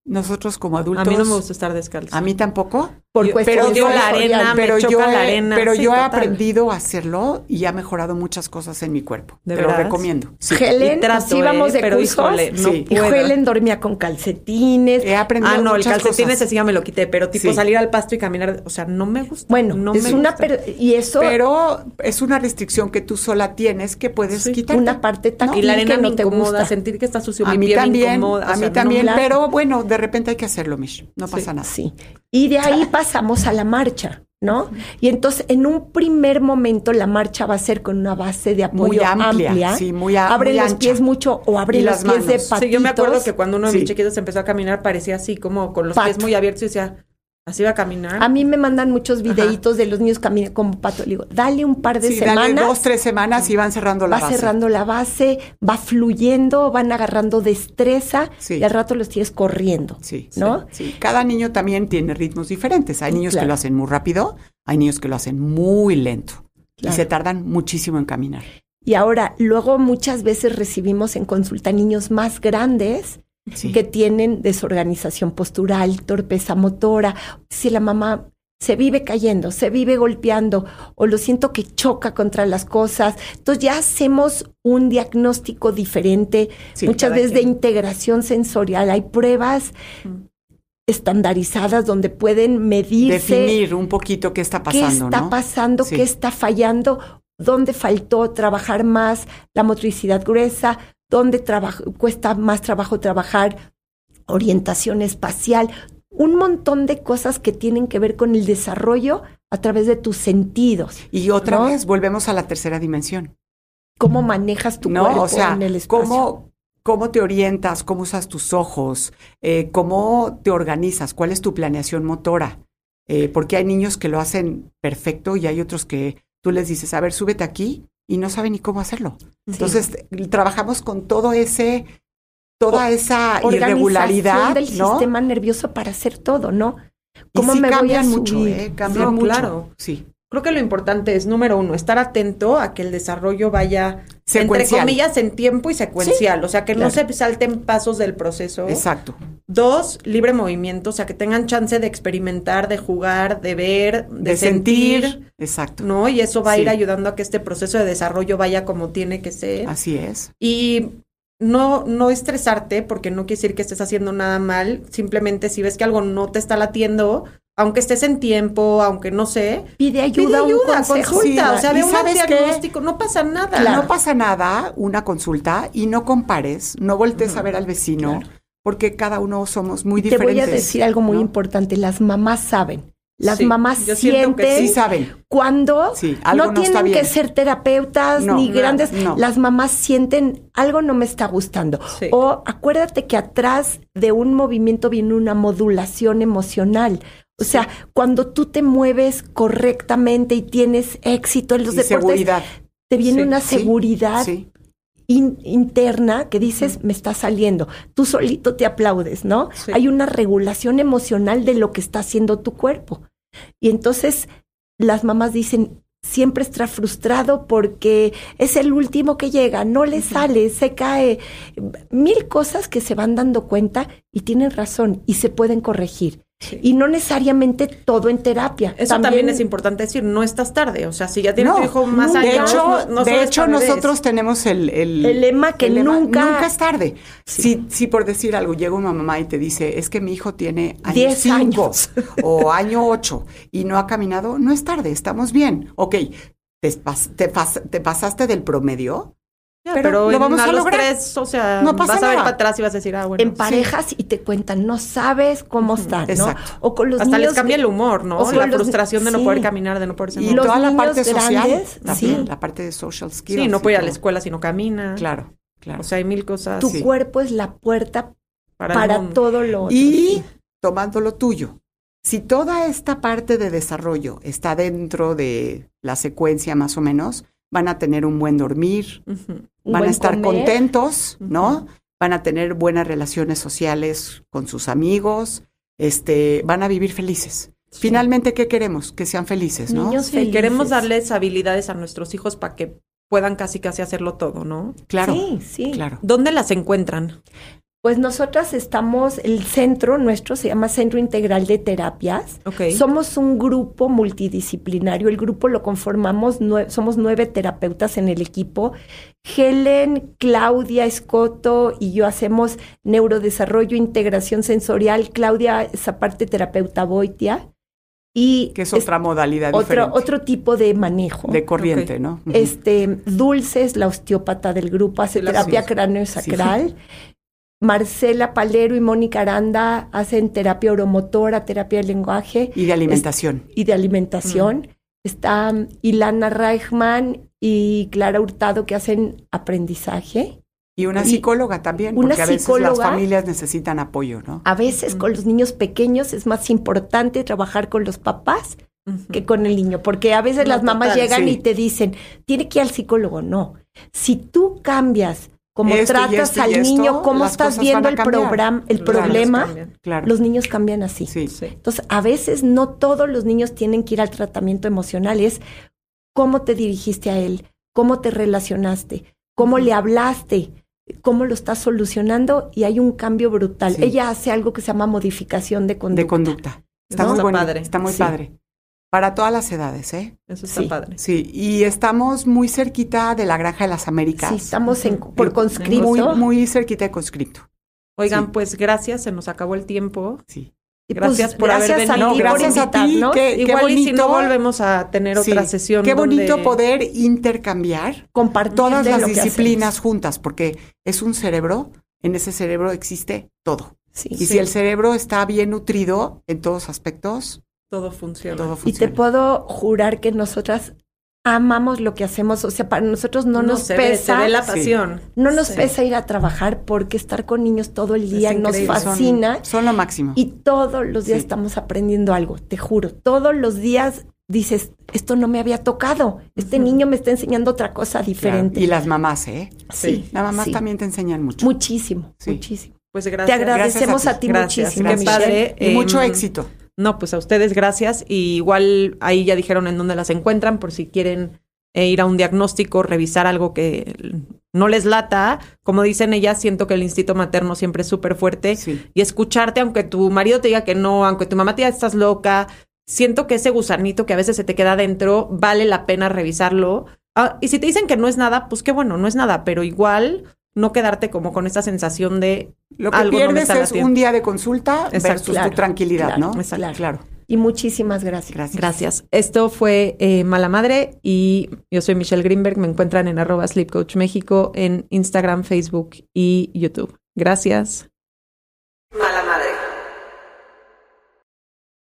Nosotros como adultos. A mí no me gusta estar descalzo. A mí tampoco. Por Yo- pero yo la arena, me pero yo, choca la arena. pero Sí, yo he aprendido a hacerlo y ha mejorado muchas cosas en mi cuerpo. ¿De Te lo recomiendo. Sí. Helen, Y trato, sí íbamos ¿eh? de pero cursos, híjole, no Sí. y puedo. Helen dormía con calcetines. He aprendido Ah, no, el calcetín ese sí ya me lo quité, pero tipo Sí. salir al pasto y caminar, o sea, no me gusta. Bueno, no es me una gusta. per- y eso Pero es una restricción que tú sola tienes que puedes Sí. quitar. una parte tan Y la arena que me no te incomoda, gusta. sentir que está sucio A mí me también, a mí no también, me- pero bueno, de repente hay que hacerlo, Mish. No Sí. pasa nada. Sí. Y de ahí pasamos a la marcha, ¿no? Y entonces, en un primer momento, la marcha va a ser con una base de apoyo Muy amplia, sí, muy a- Abren muy los ancha. pies mucho o abren Y los las pies de manos. patitos. Sí, yo me acuerdo que cuando uno de mis Sí. chiquitos empezó a caminar parecía así como con los Pato. pies muy abiertos y decía, así va a caminar. A mí me mandan muchos videitos de los niños caminando como pato. Le digo, dale un par de Sí, dale semanas. dos, tres semanas y van cerrando la va base. cerrando la base, va fluyendo, van agarrando destreza Sí. y al rato los tienes corriendo. Sí, ¿no? sí. Cada niño también tiene ritmos diferentes. Hay niños que lo hacen muy rápido, hay niños que lo hacen muy lento Claro. y se tardan muchísimo en caminar. Y ahora, luego muchas veces recibimos en consulta niños más grandes Sí. que tienen desorganización postural, torpeza motora. Si la mamá se vive cayendo, se vive golpeando o lo siento que choca contra las cosas, entonces ya hacemos un diagnóstico diferente, Sí, muchas veces de integración sensorial. Hay pruebas Mm. estandarizadas donde pueden medirse Definir un poquito qué está pasando, qué está ¿no? pasando, Sí. qué está fallando, dónde faltó trabajar más la motricidad gruesa, dónde cuesta más trabajo trabajar orientación espacial, un montón de cosas que tienen que ver con el desarrollo a través de tus sentidos. Y otra ¿no? vez volvemos a la tercera dimensión. Cómo manejas tu no, cuerpo o sea, en el espacio. cómo, cómo te orientas, cómo usas tus ojos, eh, cómo te organizas, cuál es tu planeación motora. Eh, porque hay niños que lo hacen perfecto y hay otros que tú les dices, a ver, súbete aquí y no saben ni cómo hacerlo. Entonces, trabajamos con todo ese, toda esa Organización irregularidad, del ¿no? sistema nervioso para hacer todo, ¿no? Y ¿Cómo sí me voy a cambian mucho, subir? ¿eh? Cambian No, mucho. claro. Sí. Creo que lo importante es, número uno, estar atento a que el desarrollo vaya, entre comillas, en tiempo y secuencial. o sea, que no se salten pasos del proceso. Exacto. Dos, libre movimiento, o sea, que tengan chance de experimentar, de jugar, de ver, de, De, sentir, sentir. Exacto. ¿no? Y eso va a ir ayudando a que este proceso de desarrollo vaya como tiene que ser. Así es. Y no, no estresarte, porque no quiere decir que estés haciendo nada mal. Simplemente si ves que algo no te está latiendo, aunque estés en tiempo, aunque no sé, Pide ayuda, pide un ayuda, consejo. consulta, Sí, o sea, ve un ¿sabes qué? diagnóstico, no pasa nada. Claro. No pasa nada, una consulta, y no compares, no voltees a ver al vecino, porque cada uno somos muy Te diferentes. voy a decir algo muy ¿no? importante, las mamás saben. Las Sí, mamás yo siento que sienten Sí saben. cuando Sí, algo no no está tienen que ser terapeutas No, ni grandes. no. Las mamás sienten algo no me está gustando. Sí. O acuérdate que atrás de un movimiento viene una modulación emocional. O sea, cuando tú te mueves correctamente y tienes éxito en los Y deportes, seguridad. te viene Sí, una seguridad Sí, in- interna que dices, me está saliendo. Tú solito te aplaudes, ¿no? Hay una regulación emocional de lo que está haciendo tu cuerpo. Y entonces las mamás dicen, siempre está frustrado porque es el último que llega, no le sale, se cae. Mil cosas que se van dando cuenta y tienen razón y se pueden corregir. Sí. Y no necesariamente todo en terapia. Eso también, es importante decir, no estás tarde. O sea, si ya tienes No, tu hijo más nunca. de años, hecho, no, no de hecho nosotros tenemos el, el, El lema que el nunca- nunca es tarde. Sí. Si, si por decir algo llega una mamá y te dice, es que mi hijo tiene año Diez cinco años. o año ocho y no ha caminado, no es tarde, estamos bien. Ok, te, pas- te pas- te pasaste del promedio, Ya, pero pero lo en- vamos a los lograr. tres, o sea, No pasa vas a ver nada. para atrás y vas a decir, ah, bueno. en sí. parejas y te cuentan, no sabes cómo están, ¿no? exacto. O con los Hasta les niños cambia el humor, ¿no? o con La los- frustración de no sí. poder caminar, de no poder y sentir. los toda la parte social, también, sí. la parte de social skills. Sí, no y puede ir a la escuela si no camina. Claro, claro. O sea, hay mil cosas Tu sí. cuerpo es la puerta para, para, todo lo otro. Y tomando lo tuyo, si toda esta parte de desarrollo está dentro de la secuencia más o menos, van a tener un buen dormir. Un van a estar comer. contentos, ¿no? Van a tener buenas relaciones sociales con sus amigos, este, van a vivir felices. Finalmente, ¿qué queremos? Que sean felices, ¿no? Niños Sí, felices. queremos darles habilidades a nuestros hijos para que puedan casi casi hacerlo todo, ¿no? Claro, Sí, sí. claro. ¿Dónde las encuentran? Pues nosotras estamos, el centro nuestro se llama Centro Integral de Terapias. Ok. Somos un grupo multidisciplinario. El grupo lo conformamos, nue- somos nueve terapeutas en el equipo. Helen, Claudia Escoto y yo hacemos neurodesarrollo, integración sensorial. Claudia es aparte terapeuta boitia. Y Que es otra modalidad otro, diferente. otro tipo de manejo. de corriente. ¿no? Este, Dulce es la osteópata del grupo, hace Sí, la terapia sí. Marcela Palero y Mónica Aranda hacen terapia oromotora, terapia de lenguaje y de alimentación. y de alimentación. Está um, Ilana Reichman y Clara Hurtado que hacen aprendizaje. Y una Y psicóloga también, una porque a veces las familias necesitan apoyo, ¿no? A veces con los niños pequeños es más importante trabajar con los papás que con el niño, porque a veces No, las mamás total, llegan sí. y te dicen, tiene que ir al psicólogo. No, si tú cambias Esto y tratas esto al esto, niño, cómo estás viendo el, programa, el Claro. problema. Claro. los niños cambian así. sí. Sí. Entonces, a veces no todos los niños tienen que ir al tratamiento emocional, es cómo te dirigiste a él, cómo te relacionaste, cómo le hablaste, cómo lo estás solucionando y hay un cambio brutal. Sí. Ella hace algo que se llama modificación de conducta. De conducta. Está ¿No? muy Está bueno, padre. Está muy Sí. padre. Para todas las edades, ¿eh? Eso está Sí. padre. Sí, y estamos muy cerquita de la Granja de las Américas. Sí, estamos en, por conscripto. Muy, muy cerquita de conscripto. Oigan, Sí. pues gracias, se nos acabó el tiempo. Sí. Y gracias por haber gracias venido. A ti No, por gracias a ti, qué Igual y si bonito. no volvemos a tener otra sesión. Qué bonito donde- poder intercambiar compartir todas las disciplinas juntas, porque es un cerebro, en ese cerebro existe todo. Sí. Y Sí. si el cerebro está bien nutrido en todos aspectos, todo funciona. todo Y te funciona. puedo jurar que nosotras amamos lo que hacemos. O sea, para nosotros no, nos se ve, pesa. se ve la Sí. pasión. No nos Sí. pesa ir a trabajar porque estar con niños todo el día nos. Son- fascina Son, lo máximo. y todos los días Sí. estamos aprendiendo algo, te juro. Todos los días dices, esto no me había tocado. Este niño me está enseñando otra cosa Claro. diferente. Y las mamás, ¿eh? sí, Las mamás sí. también te enseñan mucho. Muchísimo, Sí. muchísimo. Pues Te gracias. agradecemos Gracias a a ti. Gracias, muchísimo. Michelle. padre. Y mucho Em, éxito. No, pues a ustedes gracias. Y igual ahí ya dijeron en dónde las encuentran por si quieren eh, ir a un diagnóstico, revisar algo que no les lata. Como dicen ellas, siento que el instinto materno siempre es súper fuerte. Sí. Y escucharte, aunque tu marido te diga que no, aunque tu mamá te diga estás loca, siento que ese gusanito que a veces se te queda adentro, vale la pena revisarlo. Ah, y si te dicen que no es nada, pues qué bueno, no es nada, pero igual no quedarte como con esa sensación de Lo que algo no me pierdes está es latiendo. un día de consulta Exacto. versus Claro, tu tranquilidad, claro, ¿no? exacto. Claro. Y muchísimas gracias. Gracias. Gracias. Esto fue eh, Mala Madre y yo soy Michelle Greenberg. Me encuentran en arroba Sleep Coach México en Instagram, Facebook y YouTube. Gracias.